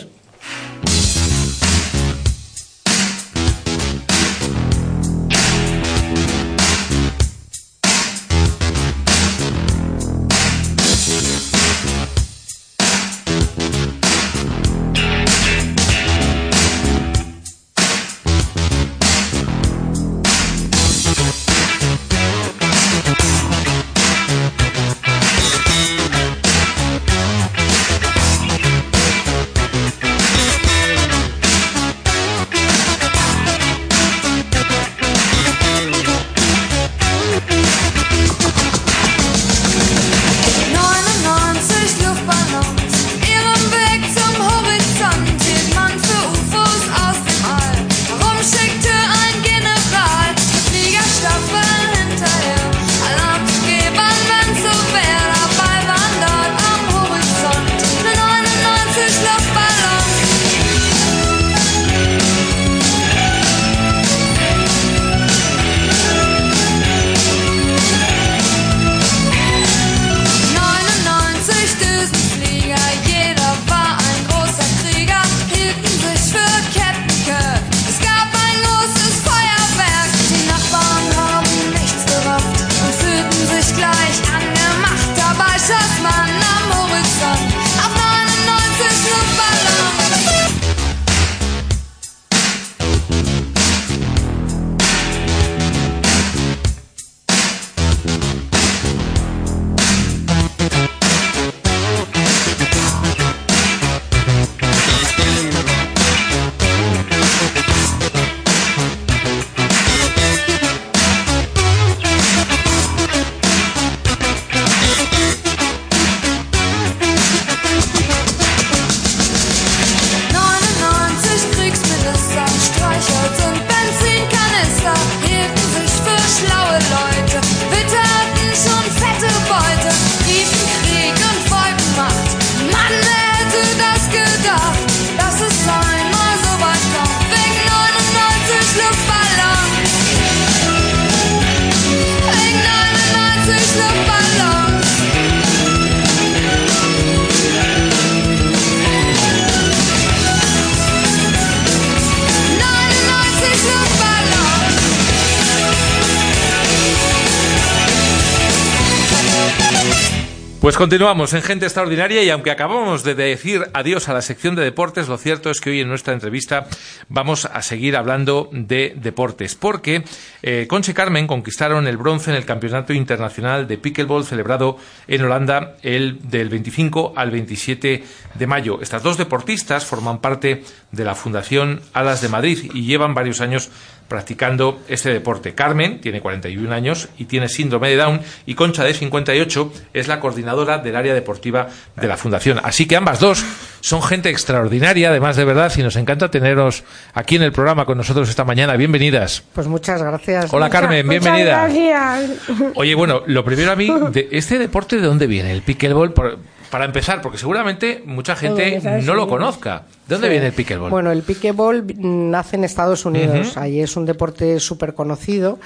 Continuamos en Gente Extraordinaria y aunque acabamos de decir adiós a la sección de deportes, lo cierto es que hoy en nuestra entrevista vamos a seguir hablando de deportes, porque eh, Conche Carmen conquistaron el bronce en el Campeonato Internacional de Pickleball celebrado en Holanda el del 25 al 27 de mayo. Estas dos deportistas forman parte de la Fundación Alas de Madrid y llevan varios años practicando este deporte. Carmen tiene 41 años y tiene síndrome de Down y Concha de 58 es la coordinadora del área deportiva de la Fundación. Así que ambas dos son gente extraordinaria, además de verdad, y nos encanta teneros aquí en el programa con nosotros esta mañana. Bienvenidas. Pues muchas gracias. Hola Carmen, bienvenida. Muchas gracias. Oye, bueno, lo primero a mí, (laughs) de ¿este deporte de dónde viene? El pickleball, por- para empezar, porque seguramente mucha gente no lo conozca. ¿De dónde Sí. viene el pickleball? Bueno, el pickleball nace en Estados Unidos. Ujú. Ahí es un deporte súper conocido.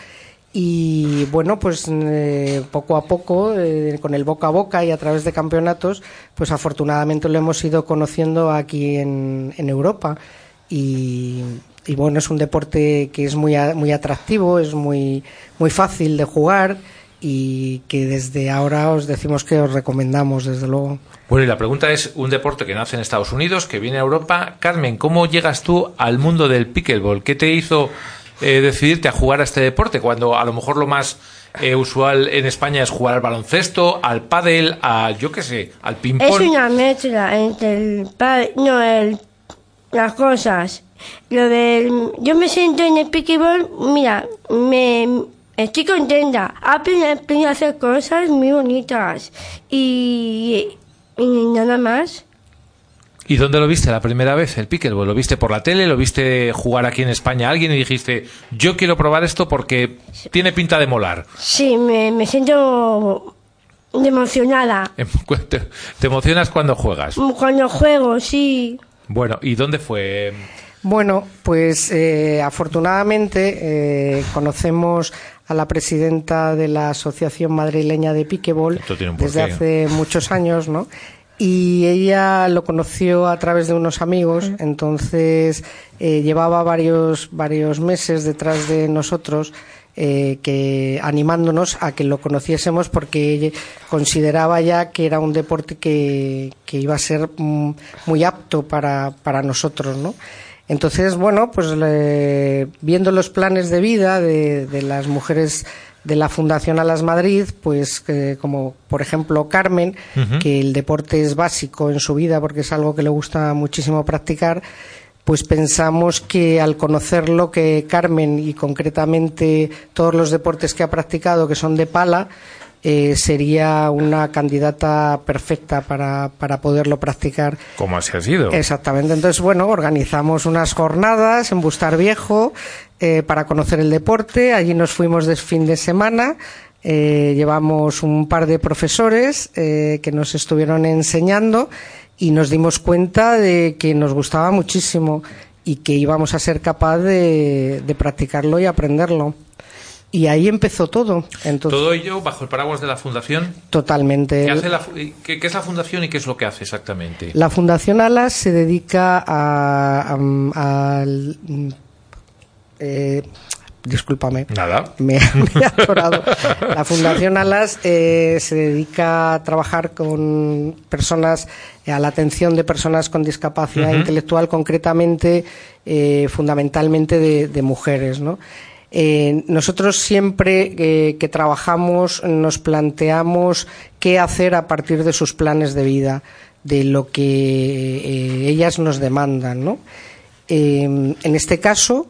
Y bueno, pues eh, poco a poco, eh, con el boca a boca y a través de campeonatos, pues afortunadamente lo hemos ido conociendo aquí en, en Europa. Y, y bueno, es un deporte que es muy, muy atractivo, es muy, muy fácil de jugar y que desde ahora os decimos que os recomendamos, desde luego. Bueno, y la pregunta es, un deporte que nace en Estados Unidos, que viene a Europa. Carmen, ¿cómo llegas tú al mundo del pickleball? ¿Qué te hizo eh, decidirte a jugar a este deporte cuando a lo mejor lo más eh, usual en España es jugar al baloncesto, al pádel, a yo qué sé, al Es ping-pong? una mezcla entre el padre, no, el, las cosas. Lo del, yo me siento en el pickleball, mira, me estoy contenta. Aprendí, aprendí a hacer cosas muy bonitas y, y nada más. ¿Y dónde lo viste la primera vez, el pickleball? ¿Lo viste por la tele? ¿Lo viste jugar aquí en España a alguien y dijiste, yo quiero probar esto porque tiene pinta de molar? Sí, me, me siento emocionada (laughs) ¿Te, te emocionas cuando juegas? cuando juego, sí. Bueno, ¿y dónde fue? Bueno, pues eh, afortunadamente eh, conocemos a la presidenta de la Asociación Madrileña de Piquebol desde hace muchos años, ¿no? Y ella lo conoció a través de unos amigos, entonces eh, llevaba varios, varios meses detrás de nosotros eh, que animándonos a que lo conociésemos porque ella consideraba ya que era un deporte que, que iba a ser mm, muy apto para, para nosotros, ¿no? Entonces, bueno, pues le- viendo los planes de vida de, de las mujeres de la Fundación Alas Madrid, pues eh, como por ejemplo Carmen, que el deporte es básico en su vida porque es algo que le gusta muchísimo practicar, pues pensamos que al conocerlo que Carmen y concretamente todos los deportes que ha practicado que son de pala, eh, sería una candidata perfecta para, para poderlo practicar ¿Cómo así ha sido? Exactamente. Entonces, bueno, organizamos unas jornadas en Bustar Viejo eh, para conocer el deporte. Allí nos fuimos de fin de semana. Eh, llevamos un par de profesores eh, que nos estuvieron enseñando y nos dimos cuenta de que nos gustaba muchísimo y que íbamos a ser capaz de, de practicarlo y aprenderlo. Y ahí empezó todo. Entonces, Todo ello bajo el paraguas de la fundación. totalmente. ¿Qué, hace la fu- qué- qué es la fundación y qué es lo que hace exactamente? La Fundación Alas se dedica a, a- eh, discúlpame. Nada. Me, (laughs) me he atorado. La Fundación Alas eh, se dedica a trabajar con personas, eh, a la atención de personas con discapacidad intelectual, concretamente, eh, fundamentalmente de, de mujeres, ¿no? Eh, nosotros siempre eh, que trabajamos nos planteamos qué hacer a partir de sus planes de vida, de lo que eh, ellas nos demandan, ¿no? En este caso,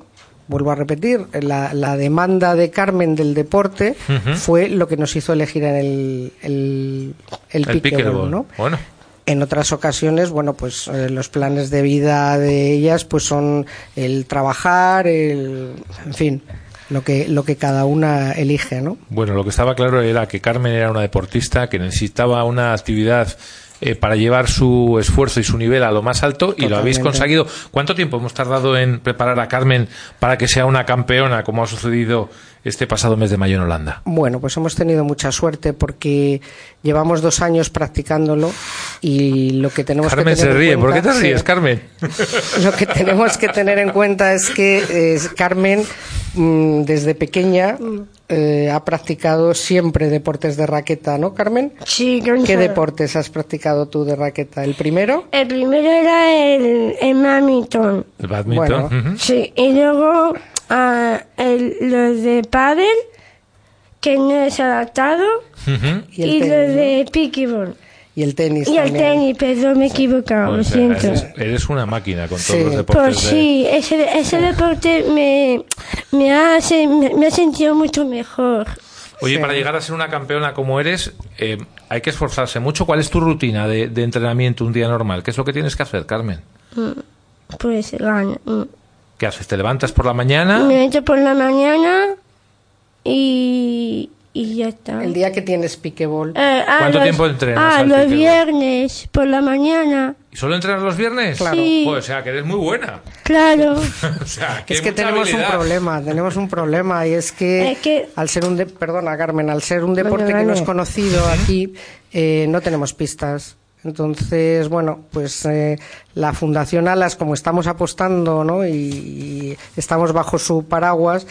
vuelvo a repetir, la, la demanda de Carmen del deporte fue lo que nos hizo elegir en el, el, el, El pickleball, pickleball. ¿no? Bueno. En otras ocasiones, bueno, pues eh, los planes de vida de ellas pues son el trabajar, el, en fin, lo que, lo que cada una elige, ¿no? Bueno, lo que estaba claro era que Carmen era una deportista que necesitaba una actividad eh, para llevar su esfuerzo y su nivel a lo más alto y lo habéis conseguido. ¿Cuánto tiempo hemos tardado en preparar a Carmen para que sea una campeona, como ha sucedido este pasado mes de mayo en Holanda? Bueno, pues hemos tenido mucha suerte porque llevamos dos años practicándolo y lo que tenemos Carmen que tener se en ríe. ¿Por qué te cuenta- ríes, Sí. Carmen? (laughs) Lo que tenemos que tener en cuenta es que eh, Carmen, mm, desde pequeña, eh, ha practicado siempre deportes de raqueta, ¿no, Carmen? Sí, ¿Qué deportes has practicado tú de raqueta? ¿El primero? El primero era el, el badminton. El badminton. Bueno. Sí, y luego ah, el, los de pádel, que no es adaptado. Y el y, los de pickleball. Y el tenis Y el también. tenis, perdón, me he equivocado, lo sea, siento. eres, eres una máquina con todos Sí. los deportes. Pues de- sí, ese, ese deporte me, me, hace, me, me ha sentido mucho mejor. Oye, para llegar a ser una campeona como eres, eh, hay que esforzarse mucho. ¿Cuál es tu rutina de, de entrenamiento un día normal? ¿Qué es lo que tienes que hacer, Carmen? Mm, Pues gana. mm. ¿Qué haces? ¿Te levantas por la mañana? Me meto por la mañana y, y ya está. El día que tienes piquebol. Eh, ah, ¿Cuánto los- tiempo entrenas Ah, al los viernes, por la mañana. ¿Y solo entrenas los viernes? Claro. Sí. Joder, o sea, que eres muy buena. Claro. (laughs) o sea, Es que tenemos habilidad. un problema, tenemos un problema y es que, Es que- al ser un de- perdona Carmen, al ser un deporte Vale, que no es conocido aquí, eh, no tenemos pistas. Entonces, bueno, pues eh, la Fundación Alas, como estamos apostando, ¿no? Y, y estamos bajo su paraguas,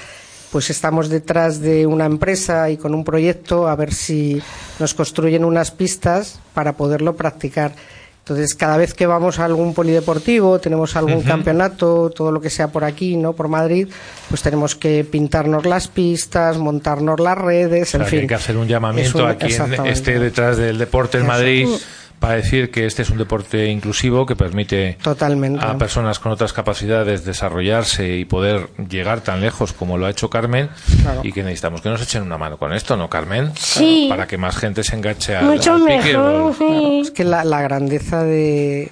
pues estamos detrás de una empresa y con un proyecto a ver si nos construyen unas pistas para poderlo practicar. Entonces, cada vez que vamos a algún polideportivo, tenemos algún campeonato, todo lo que sea por aquí, ¿no? Por Madrid, pues tenemos que pintarnos las pistas, montarnos las redes, O sea, en que fin. hay que hacer un llamamiento un- a quien esté detrás del deporte en. Madrid Mm. Para decir que este es un deporte inclusivo que permite Totalmente. a personas con otras capacidades desarrollarse y poder llegar tan lejos como lo ha hecho Carmen Claro. y que necesitamos que nos echen una mano con esto, ¿no, Carmen? Sí. Para que más gente se enganche al, Mucho al mejor. sí. Es que la, la grandeza de,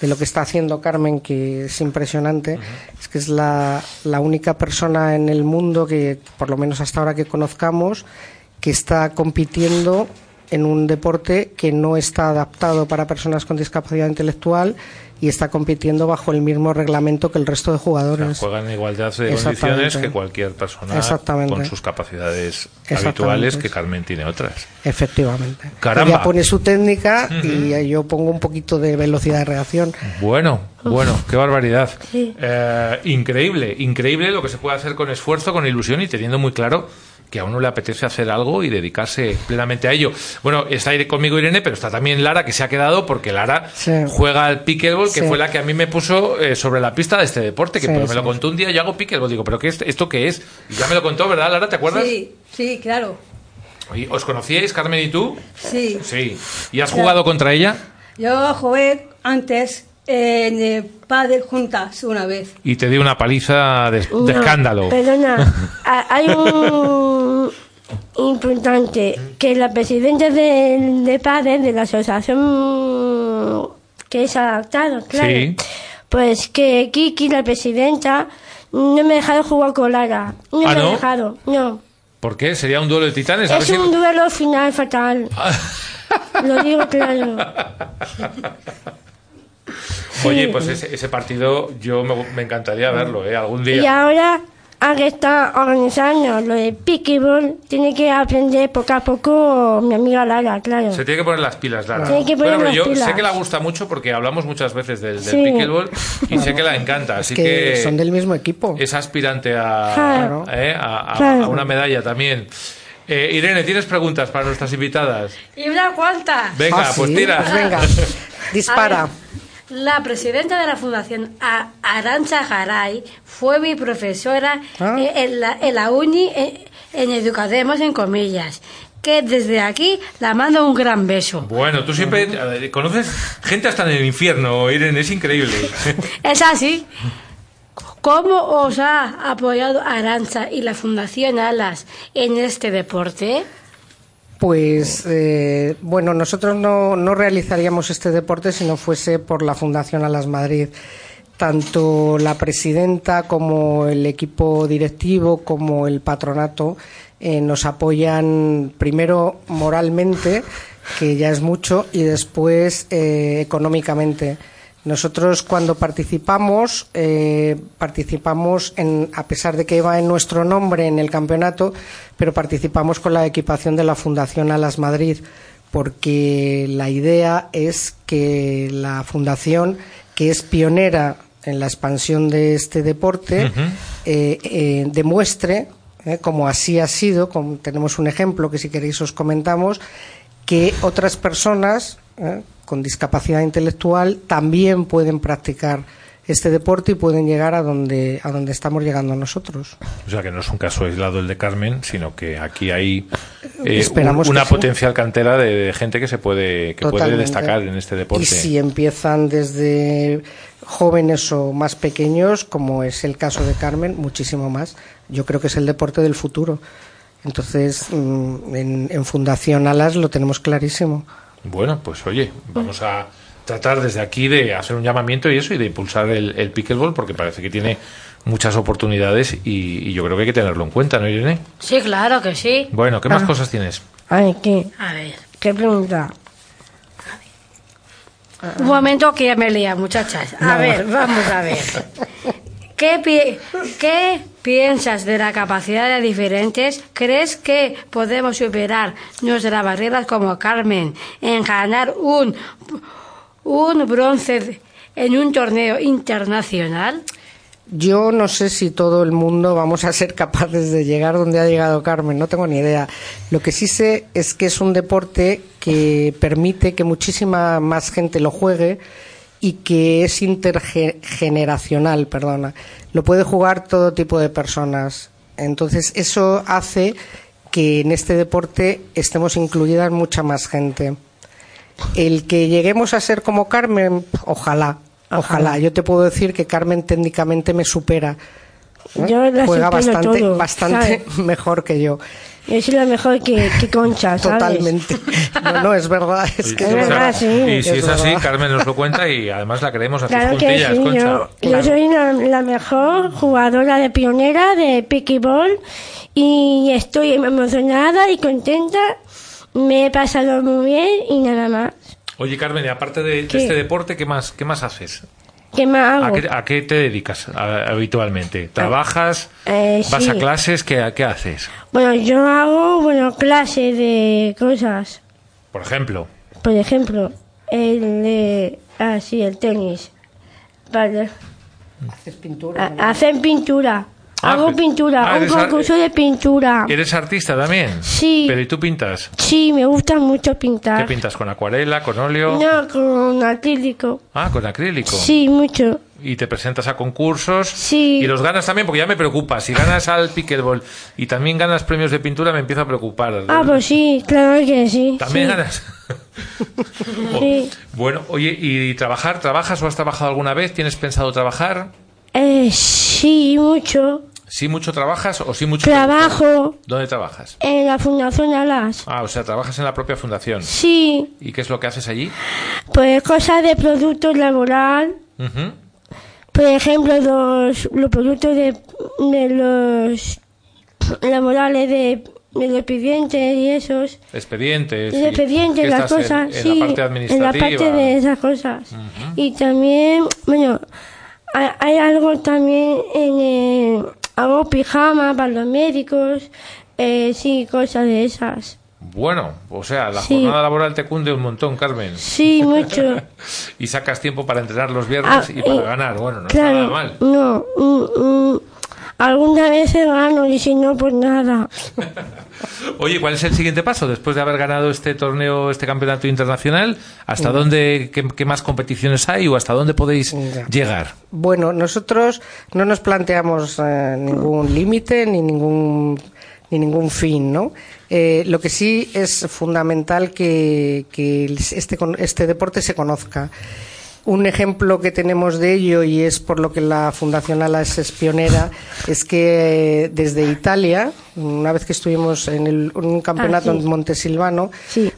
de lo que está haciendo Carmen, que es impresionante, es que es la, la única persona en el mundo que, por lo menos hasta ahora que conozcamos, que está compitiendo en un deporte que no está adaptado para personas con discapacidad intelectual y está compitiendo bajo el mismo reglamento que el resto de O sea, jugadores. juegan en igualdad de condiciones que cualquier persona Exactamente. con sus capacidades habituales que Carmen tiene otras. Efectivamente. Caramba. Ella pone su técnica y yo pongo un poquito de velocidad de reacción. Bueno, bueno, qué barbaridad. Sí. Eh, increíble, increíble lo que se puede hacer con esfuerzo, con ilusión y teniendo muy claro que a uno le apetece hacer algo y dedicarse plenamente a ello. Bueno, está ahí conmigo Irene, pero está también Lara, que se ha quedado porque Lara Sí. juega al pickleball, que Sí. fue la que a mí me puso eh, sobre la pista de este deporte, que Sí, pues, me lo contó un día, yo hago pickleball, digo, ¿pero qué es, esto qué es? Y ya me lo contó, ¿verdad, Lara? ¿Te acuerdas? Sí, sí, claro. ¿Y ¿Os conocíais, Carmen y tú? Sí. Sí. ¿Y has Claro. jugado contra ella? Yo jugué antes en el pádel juntas una vez. Y te dio una paliza de, escándalo. Perdona, (laughs) ha- hay un importante que la presidenta de, de padres de la asociación que es adaptado, claro. Sí. Pues que Kiki, la presidenta, no me ha dejado jugar con Lara. No ¿Ah, me no? ha dejado, no. ¿Por qué? ¿Sería un duelo de titanes? A ver Es si- un duelo final fatal. (laughs) Lo digo claro. (laughs) Oye, pues ese, ese partido yo me, me encantaría verlo, ¿eh? Algún Y día. ahora, ahora está organizando lo de pickleball, tiene que aprender poco a poco mi amiga Lara, claro. Se tiene que poner las pilas, Lara. Tiene que poner bueno, pero las yo pilas. sé que la gusta mucho porque hablamos muchas veces del, del Sí. pickleball y sé que la encanta, así que, que, son del mismo equipo. es aspirante a, Claro. ¿eh? a- a- Claro. a una medalla también. Eh, Irene, ¿tienes preguntas para nuestras invitadas? Y una cuanta. Venga, Ah, pues sí, tira. pues venga, (laughs) dispara. La presidenta de la Fundación Arancha Garay fue mi profesora Ah. eh, en, la, en la uni eh, en Educademos en comillas. Que desde aquí la mando un gran beso. Bueno, tú siempre conoces gente hasta en el infierno, Irene, es increíble. (laughs) Es así. ¿Cómo os ha apoyado Arancha y la Fundación Alas en este deporte? Pues eh, bueno, nosotros no, no realizaríamos este deporte si no fuese por la Fundación Alas Madrid. Tanto la presidenta como el equipo directivo como el patronato eh, nos apoyan primero moralmente, que ya es mucho, y después eh, económicamente. Nosotros cuando participamos, eh, participamos en, a pesar de que va en nuestro nombre en el campeonato, pero participamos con la equipación de la Fundación Alas Madrid, porque la idea es que la fundación, que es pionera en la expansión de este deporte, eh, eh, demuestre ¿eh? como así ha sido, como tenemos un ejemplo que si queréis os comentamos, que otras personas. Con discapacidad intelectual también pueden practicar este deporte y pueden llegar a donde, a donde estamos llegando nosotros. O sea que no es un caso aislado el de Carmen, sino que aquí hay eh, Esperamos un- una sí. potencial cantera de, de gente que se puede que puede destacar en este deporte. Y si empiezan desde jóvenes o más pequeños, como es el caso de Carmen, muchísimo más. Yo creo que es el deporte del futuro. Entonces, mm, en, en Fundación Alas lo tenemos clarísimo. Bueno, pues oye, vamos a tratar desde aquí de hacer un llamamiento y eso y de impulsar el, el pickleball porque parece que tiene muchas oportunidades y, y yo creo que hay que tenerlo en cuenta, ¿no, Irene? Sí, claro que sí. Bueno, ¿qué más cosas tienes? Ay, ¿qué? A ver, ¿qué pregunta? Un momento que ya me lía, muchachas. A No. ver, vamos a ver. (laughs) ¿Qué, pi- ¿Qué piensas de la capacidad de diferentes? ¿Crees que podemos superar nuestras barreras como Carmen en ganar un, un bronce en un torneo internacional? Yo no sé si todo el mundo vamos a ser capaces de llegar donde ha llegado Carmen, no tengo ni idea. Lo que sí sé es que es un deporte que permite que muchísima más gente lo juegue y que es intergeneracional, perdona. Lo puede jugar todo tipo de personas. Entonces, eso hace que en este deporte estemos incluidas mucha más gente. El que lleguemos a ser como Carmen, ojalá, ojalá. Yo te puedo decir que Carmen técnicamente me supera. Yo la Juega bastante, todo, bastante ¿sabes? (laughs) mejor que yo. Yo soy la mejor que, que Concha, ¿sabes? Totalmente. No, no, es verdad. Es que Es verdad, sí. Y si es, Es así, verdad. Carmen nos lo cuenta y además la queremos hacer Claro que sí, Concha. yo, yo soy la, la mejor jugadora de pionera de pickleball y estoy emocionada y contenta. Me he pasado muy bien y nada más. Oye, Carmen, y aparte de, de este deporte, ¿qué más, qué más haces? ¿Qué ¿A hago? qué, a qué te dedicas a- habitualmente? ¿Trabajas? Eh, ¿Vas sí. a clases? ¿Qué, qué haces? Bueno, yo hago bueno clases de cosas. Por ejemplo. Por ejemplo, el de... Ah, sí, el tenis. Vale. Haces pintura. A- Hacen pintura. Ah, hago pe- pintura. ah, un concurso de pintura. ¿Eres artista también? Sí. ¿Pero y tú pintas? Sí, me gusta mucho pintar. ¿Qué pintas? ¿Con acuarela? ¿Con óleo? No, con acrílico. Ah, con acrílico. Sí, mucho. Y te presentas a concursos. Sí. Y los ganas también, porque ya me preocupa. Si ganas al pickleball y también ganas premios de pintura, me empiezo a preocupar. Ah, pues sí, claro que sí. ¿También sí. ganas? (laughs) Sí. Bueno, oye, ¿y trabajar? ¿Trabajas o has trabajado alguna vez? ¿Tienes pensado trabajar? Eh, sí, mucho. ¿Sí mucho trabajas o sí mucho Trabajo ¿Dónde trabajas? en la Fundación Alas. Ah, o sea, trabajas en la propia fundación. Sí, ¿Y qué es lo que haces allí? pues cosas de productos laboral. Por ejemplo, los, los productos de, de los laborales de, de los expedientes y esos. Expedientes. Los expedientes, ¿qué las en- cosas, en, sí. la parte en administrativa. la parte de esas cosas. Y también, bueno, hay, hay algo también en el, hago pijama para los médicos, eh, sí, cosas de esas. Bueno, o sea, la Sí. jornada laboral te cunde un montón, Carmen. Sí, mucho. (laughs) y sacas tiempo para entrenar los viernes Ah, y para y- ganar. Bueno, no claro, está nada mal. no, mm, mm, algunas veces gano y si no, pues nada. (laughs) Oye, ¿cuál es el siguiente paso después de haber ganado este torneo, este campeonato internacional? ¿Hasta dónde, qué, qué más competiciones hay o hasta dónde podéis llegar? Bueno, nosotros no nos planteamos eh, ningún límite ni ningún ni ningún fin, ¿no? Eh, lo que sí es fundamental que, que este, este deporte se conozca. Un ejemplo que tenemos de ello, y es por lo que la Fundación Alas es pionera, es que eh, desde Italia, una vez que estuvimos en, el- en un campeonato Ah, sí. en Montesilvano,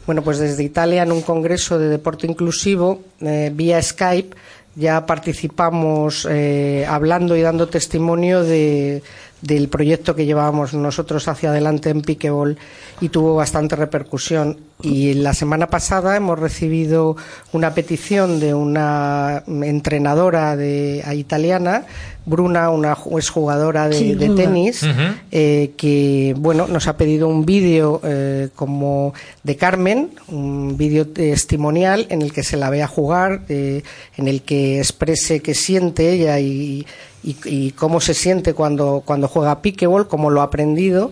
bueno, pues desde Italia en un congreso de deporte inclusivo, eh, vía Skype, ya participamos eh, hablando y dando testimonio de, del proyecto que llevábamos nosotros hacia adelante en Piquebol y tuvo bastante repercusión. Y la semana pasada hemos recibido una petición de una entrenadora de, italiana, Bruna, una exjugadora de, Sí, de tenis, eh, que bueno nos ha pedido un vídeo eh, como de Carmen, un vídeo testimonial en el que se la vea jugar, eh, en el que exprese qué siente ella y, y- y cómo se siente cuando, cuando juega pickleball, cómo lo ha aprendido.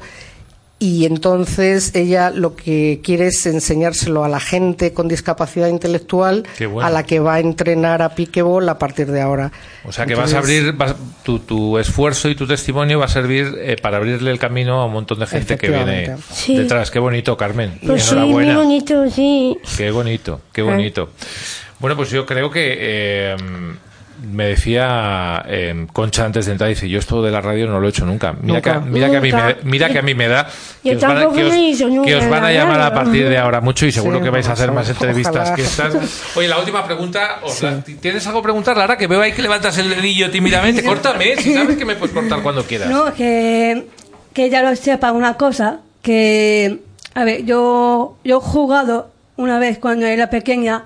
Y entonces ella lo que quiere es enseñárselo a la gente con discapacidad intelectual bueno. a la que va a entrenar a pickleball a partir de ahora. O sea que vas a abrir, vas- tu, tu esfuerzo y tu testimonio va a servir eh, para abrirle el camino a un montón de gente que viene. Sí. detrás. Qué bonito, Carmen. Pues sí, muy bonito, sí. Qué bonito, qué Ah. bonito. Bueno, pues yo creo que eh, me decía eh, Concha antes de entrar, dice, yo esto de la radio no lo he hecho nunca. Mira, Nunca. Que, mira, que, a mí me, mira que a mí me da... Que os van a- que os- que van a la llamar a partir de ahora mucho y seguro Sí, que vais a hacer ojalá. más entrevistas que estas. Oye, la última pregunta, os la- ¿tienes algo que preguntar, Lara? Que veo ahí que levantas el dedillo tímidamente. (laughs) Córtame, si sabes que me puedes cortar cuando quieras. No, que, que ella lo sepa una cosa, que, a ver, yo, yo he jugado una vez cuando era pequeña,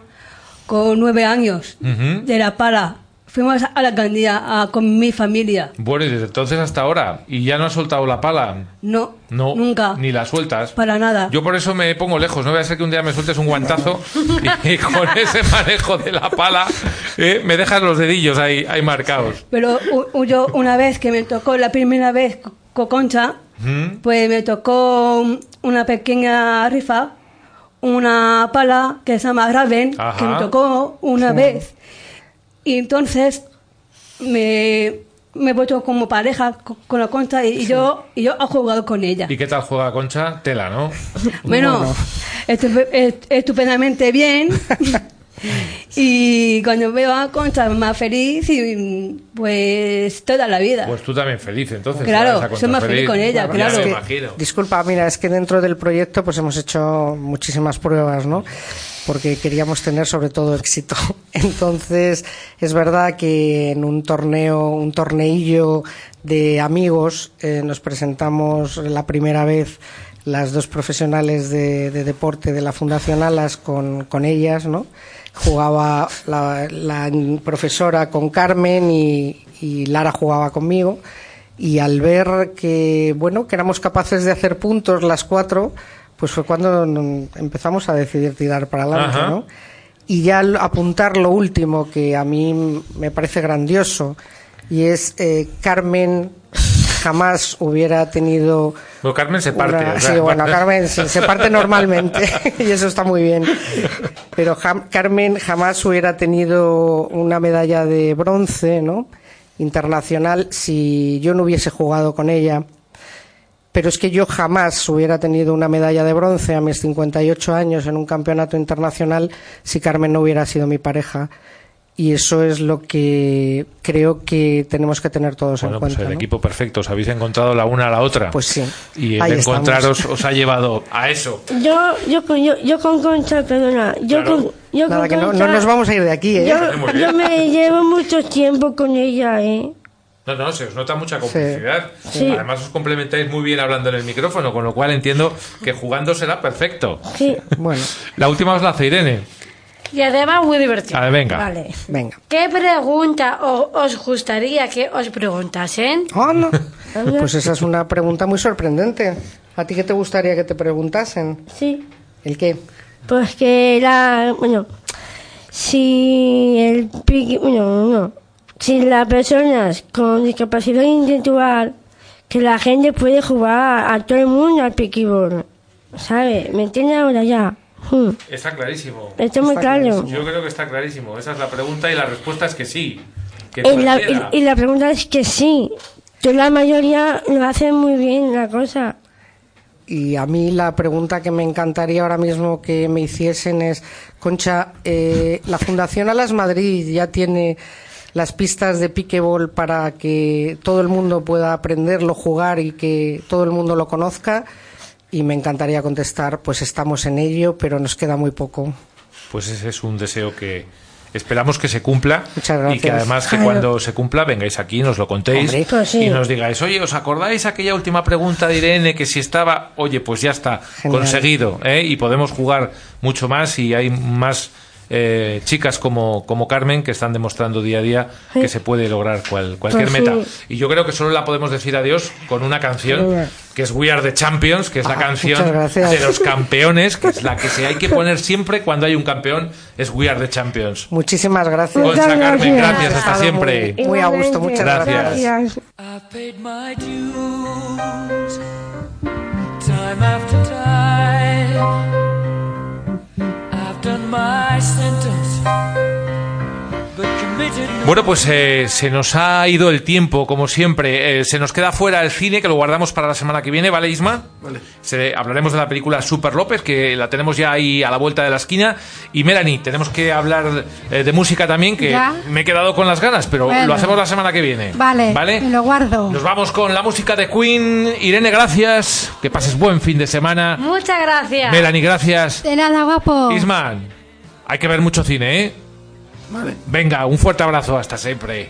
con nueve años, de la pala. Fuimos a la candía a- con mi familia. Bueno, y desde entonces hasta ahora. ¿Y ya no has soltado la pala? No, No. nunca, Ni la sueltas. para nada. Yo por eso me pongo lejos, no voy a ser que un día me sueltes un guantazo (laughs) y con ese manejo de la pala eh, me dejas los dedillos ahí, ahí marcados. Pero u- yo una vez que me tocó la primera vez co- con Concha, ¿Mm? pues me tocó una pequeña rifa, una pala que se llama Raven, Ajá. que me tocó una vez. Y entonces me, me he puesto como pareja co- con la Concha y, y yo y yo he jugado con ella. ¿Y qué tal juega Concha? Tela, ¿no? (laughs) Bueno, estupe- est- estupendamente bien. (laughs) y cuando veo a Concha más feliz y pues toda la vida. Pues tú también feliz, entonces. Claro, a soy más feliz con ella, claro. Es que-. Disculpa, mira, es que dentro del proyecto pues hemos hecho muchísimas pruebas, ¿no? Porque queríamos tener sobre todo éxito. (laughs) Entonces, es verdad que en un torneo, un torneillo de amigos, eh, nos presentamos la primera vez las dos profesionales de, de deporte de la Fundación Alas con, con ellas, ¿no? Jugaba la, la profesora con Carmen y, y Lara jugaba conmigo y al ver que bueno que éramos capaces de hacer puntos las cuatro pues fue cuando empezamos a decidir tirar para adelante Ajá. ¿no? y ya apuntar lo último que a mí me parece grandioso y es eh, Carmen jamás hubiera tenido Bueno, Carmen se parte. una- (laughs) sí, bueno, Carmen se, se parte normalmente (laughs) y eso está muy bien. Pero Jam- Carmen jamás hubiera tenido una medalla de bronce, ¿no? Internacional si yo no hubiese jugado con ella. Pero es que yo jamás hubiera tenido una medalla de bronce a mis 58 años en un campeonato internacional si Carmen no hubiera sido mi pareja. Y eso es lo que creo que tenemos que tener todos Bueno, en pues cuenta. el ¿no? equipo perfecto. Os habéis encontrado la una a la otra. Pues sí. Y el Ahí encontraros estamos. os ha llevado a eso. Yo, yo, con- yo, yo con Concha, perdona, yo Claro. con, yo Nada, con que no nos vamos a ir de aquí, ¿eh? yo, yo me llevo mucho tiempo con ella, ¿eh? No, no, se os nota mucha complicidad. Sí. Además os complementáis muy bien hablando en el micrófono, con lo cual entiendo que jugando será perfecto. Sí. Bueno. La última os la hace Irene. Y además muy divertido. A ver, venga. Vale. Venga. ¿Qué pregunta os gustaría que os preguntasen? Oh, (laughs) no. Pues esa es una pregunta muy sorprendente. ¿A ti qué te gustaría que te preguntasen? Sí. ¿El qué? Pues que la, bueno, si el piqui, bueno, no, si las personas con discapacidad intelectual, que la gente puede jugar a todo el mundo al piquibol, ¿sabe? ¿Me entiende ahora ya? Hmm. Está clarísimo. Está muy Está claro. clarísimo. Yo creo que está clarísimo. Esa es la pregunta y la respuesta es que sí. Que Y la, cualquiera. y, y la pregunta es que sí, que la mayoría lo hacen muy bien la cosa. Y a mí la pregunta que me encantaría ahora mismo que me hiciesen es, Concha, eh, la Fundación Alas Madrid ya tiene las pistas de piquebol para que todo el mundo pueda aprenderlo, jugar y que todo el mundo lo conozca. Y me encantaría contestar, pues estamos en ello, pero nos queda muy poco. Pues ese es un deseo que esperamos que se cumpla y que además que cuando se cumpla vengáis aquí, nos lo contéis Hombre, pues sí. y nos digáis, oye, ¿os acordáis aquella última pregunta de Irene que si estaba, oye, pues ya está Genial. conseguido ¿eh? y podemos jugar mucho más y hay más eh, chicas como, como Carmen que están demostrando día a día Sí. que se puede lograr cual- cualquier Pues meta. sí. Y yo creo que solo la podemos decir adiós con una canción que es We Are the Champions, que es la Ah, canción de los (laughs) campeones, que es la que se hay que poner siempre cuando hay un campeón, es We Are the Champions. Muchísimas gracias. Concha Carmen, gracias, hasta estado siempre. Muy, muy a gusto, muchas Gracias. gracias. I paid my dues time after time. Bueno, pues eh, se nos ha ido el tiempo, como siempre. Eh, se nos queda fuera el cine, que lo guardamos para la semana que viene, ¿vale, Isma? Vale. Se- hablaremos de la película Super López, que la tenemos ya ahí a la vuelta de la esquina. Y Melanie, tenemos que hablar eh, de música también, que Ya. me he quedado con las ganas, pero Bueno. lo hacemos la semana que viene. Vale, ¿Vale? me lo guardo. Nos vamos con la música de Queen. Irene, gracias. Que pases buen fin de semana. Muchas gracias. Melanie, gracias. De nada, guapo. Isman, hay que ver mucho cine, ¿eh? Vale. Venga, un fuerte abrazo. Hasta siempre.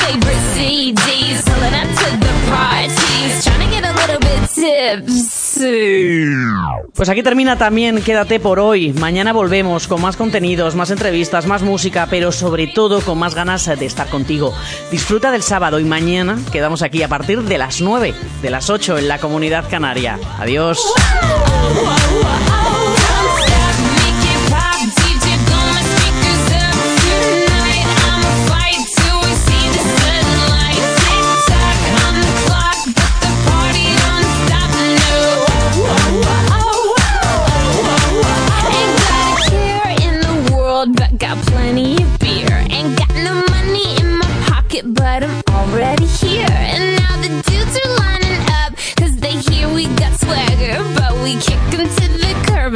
Pues aquí termina también Quédate por hoy. Mañana volvemos con más contenidos, más entrevistas, más música, pero sobre todo con más ganas de estar contigo. Disfruta del sábado y mañana quedamos aquí a partir de las 9, de las 8 en la comunidad canaria. Adiós.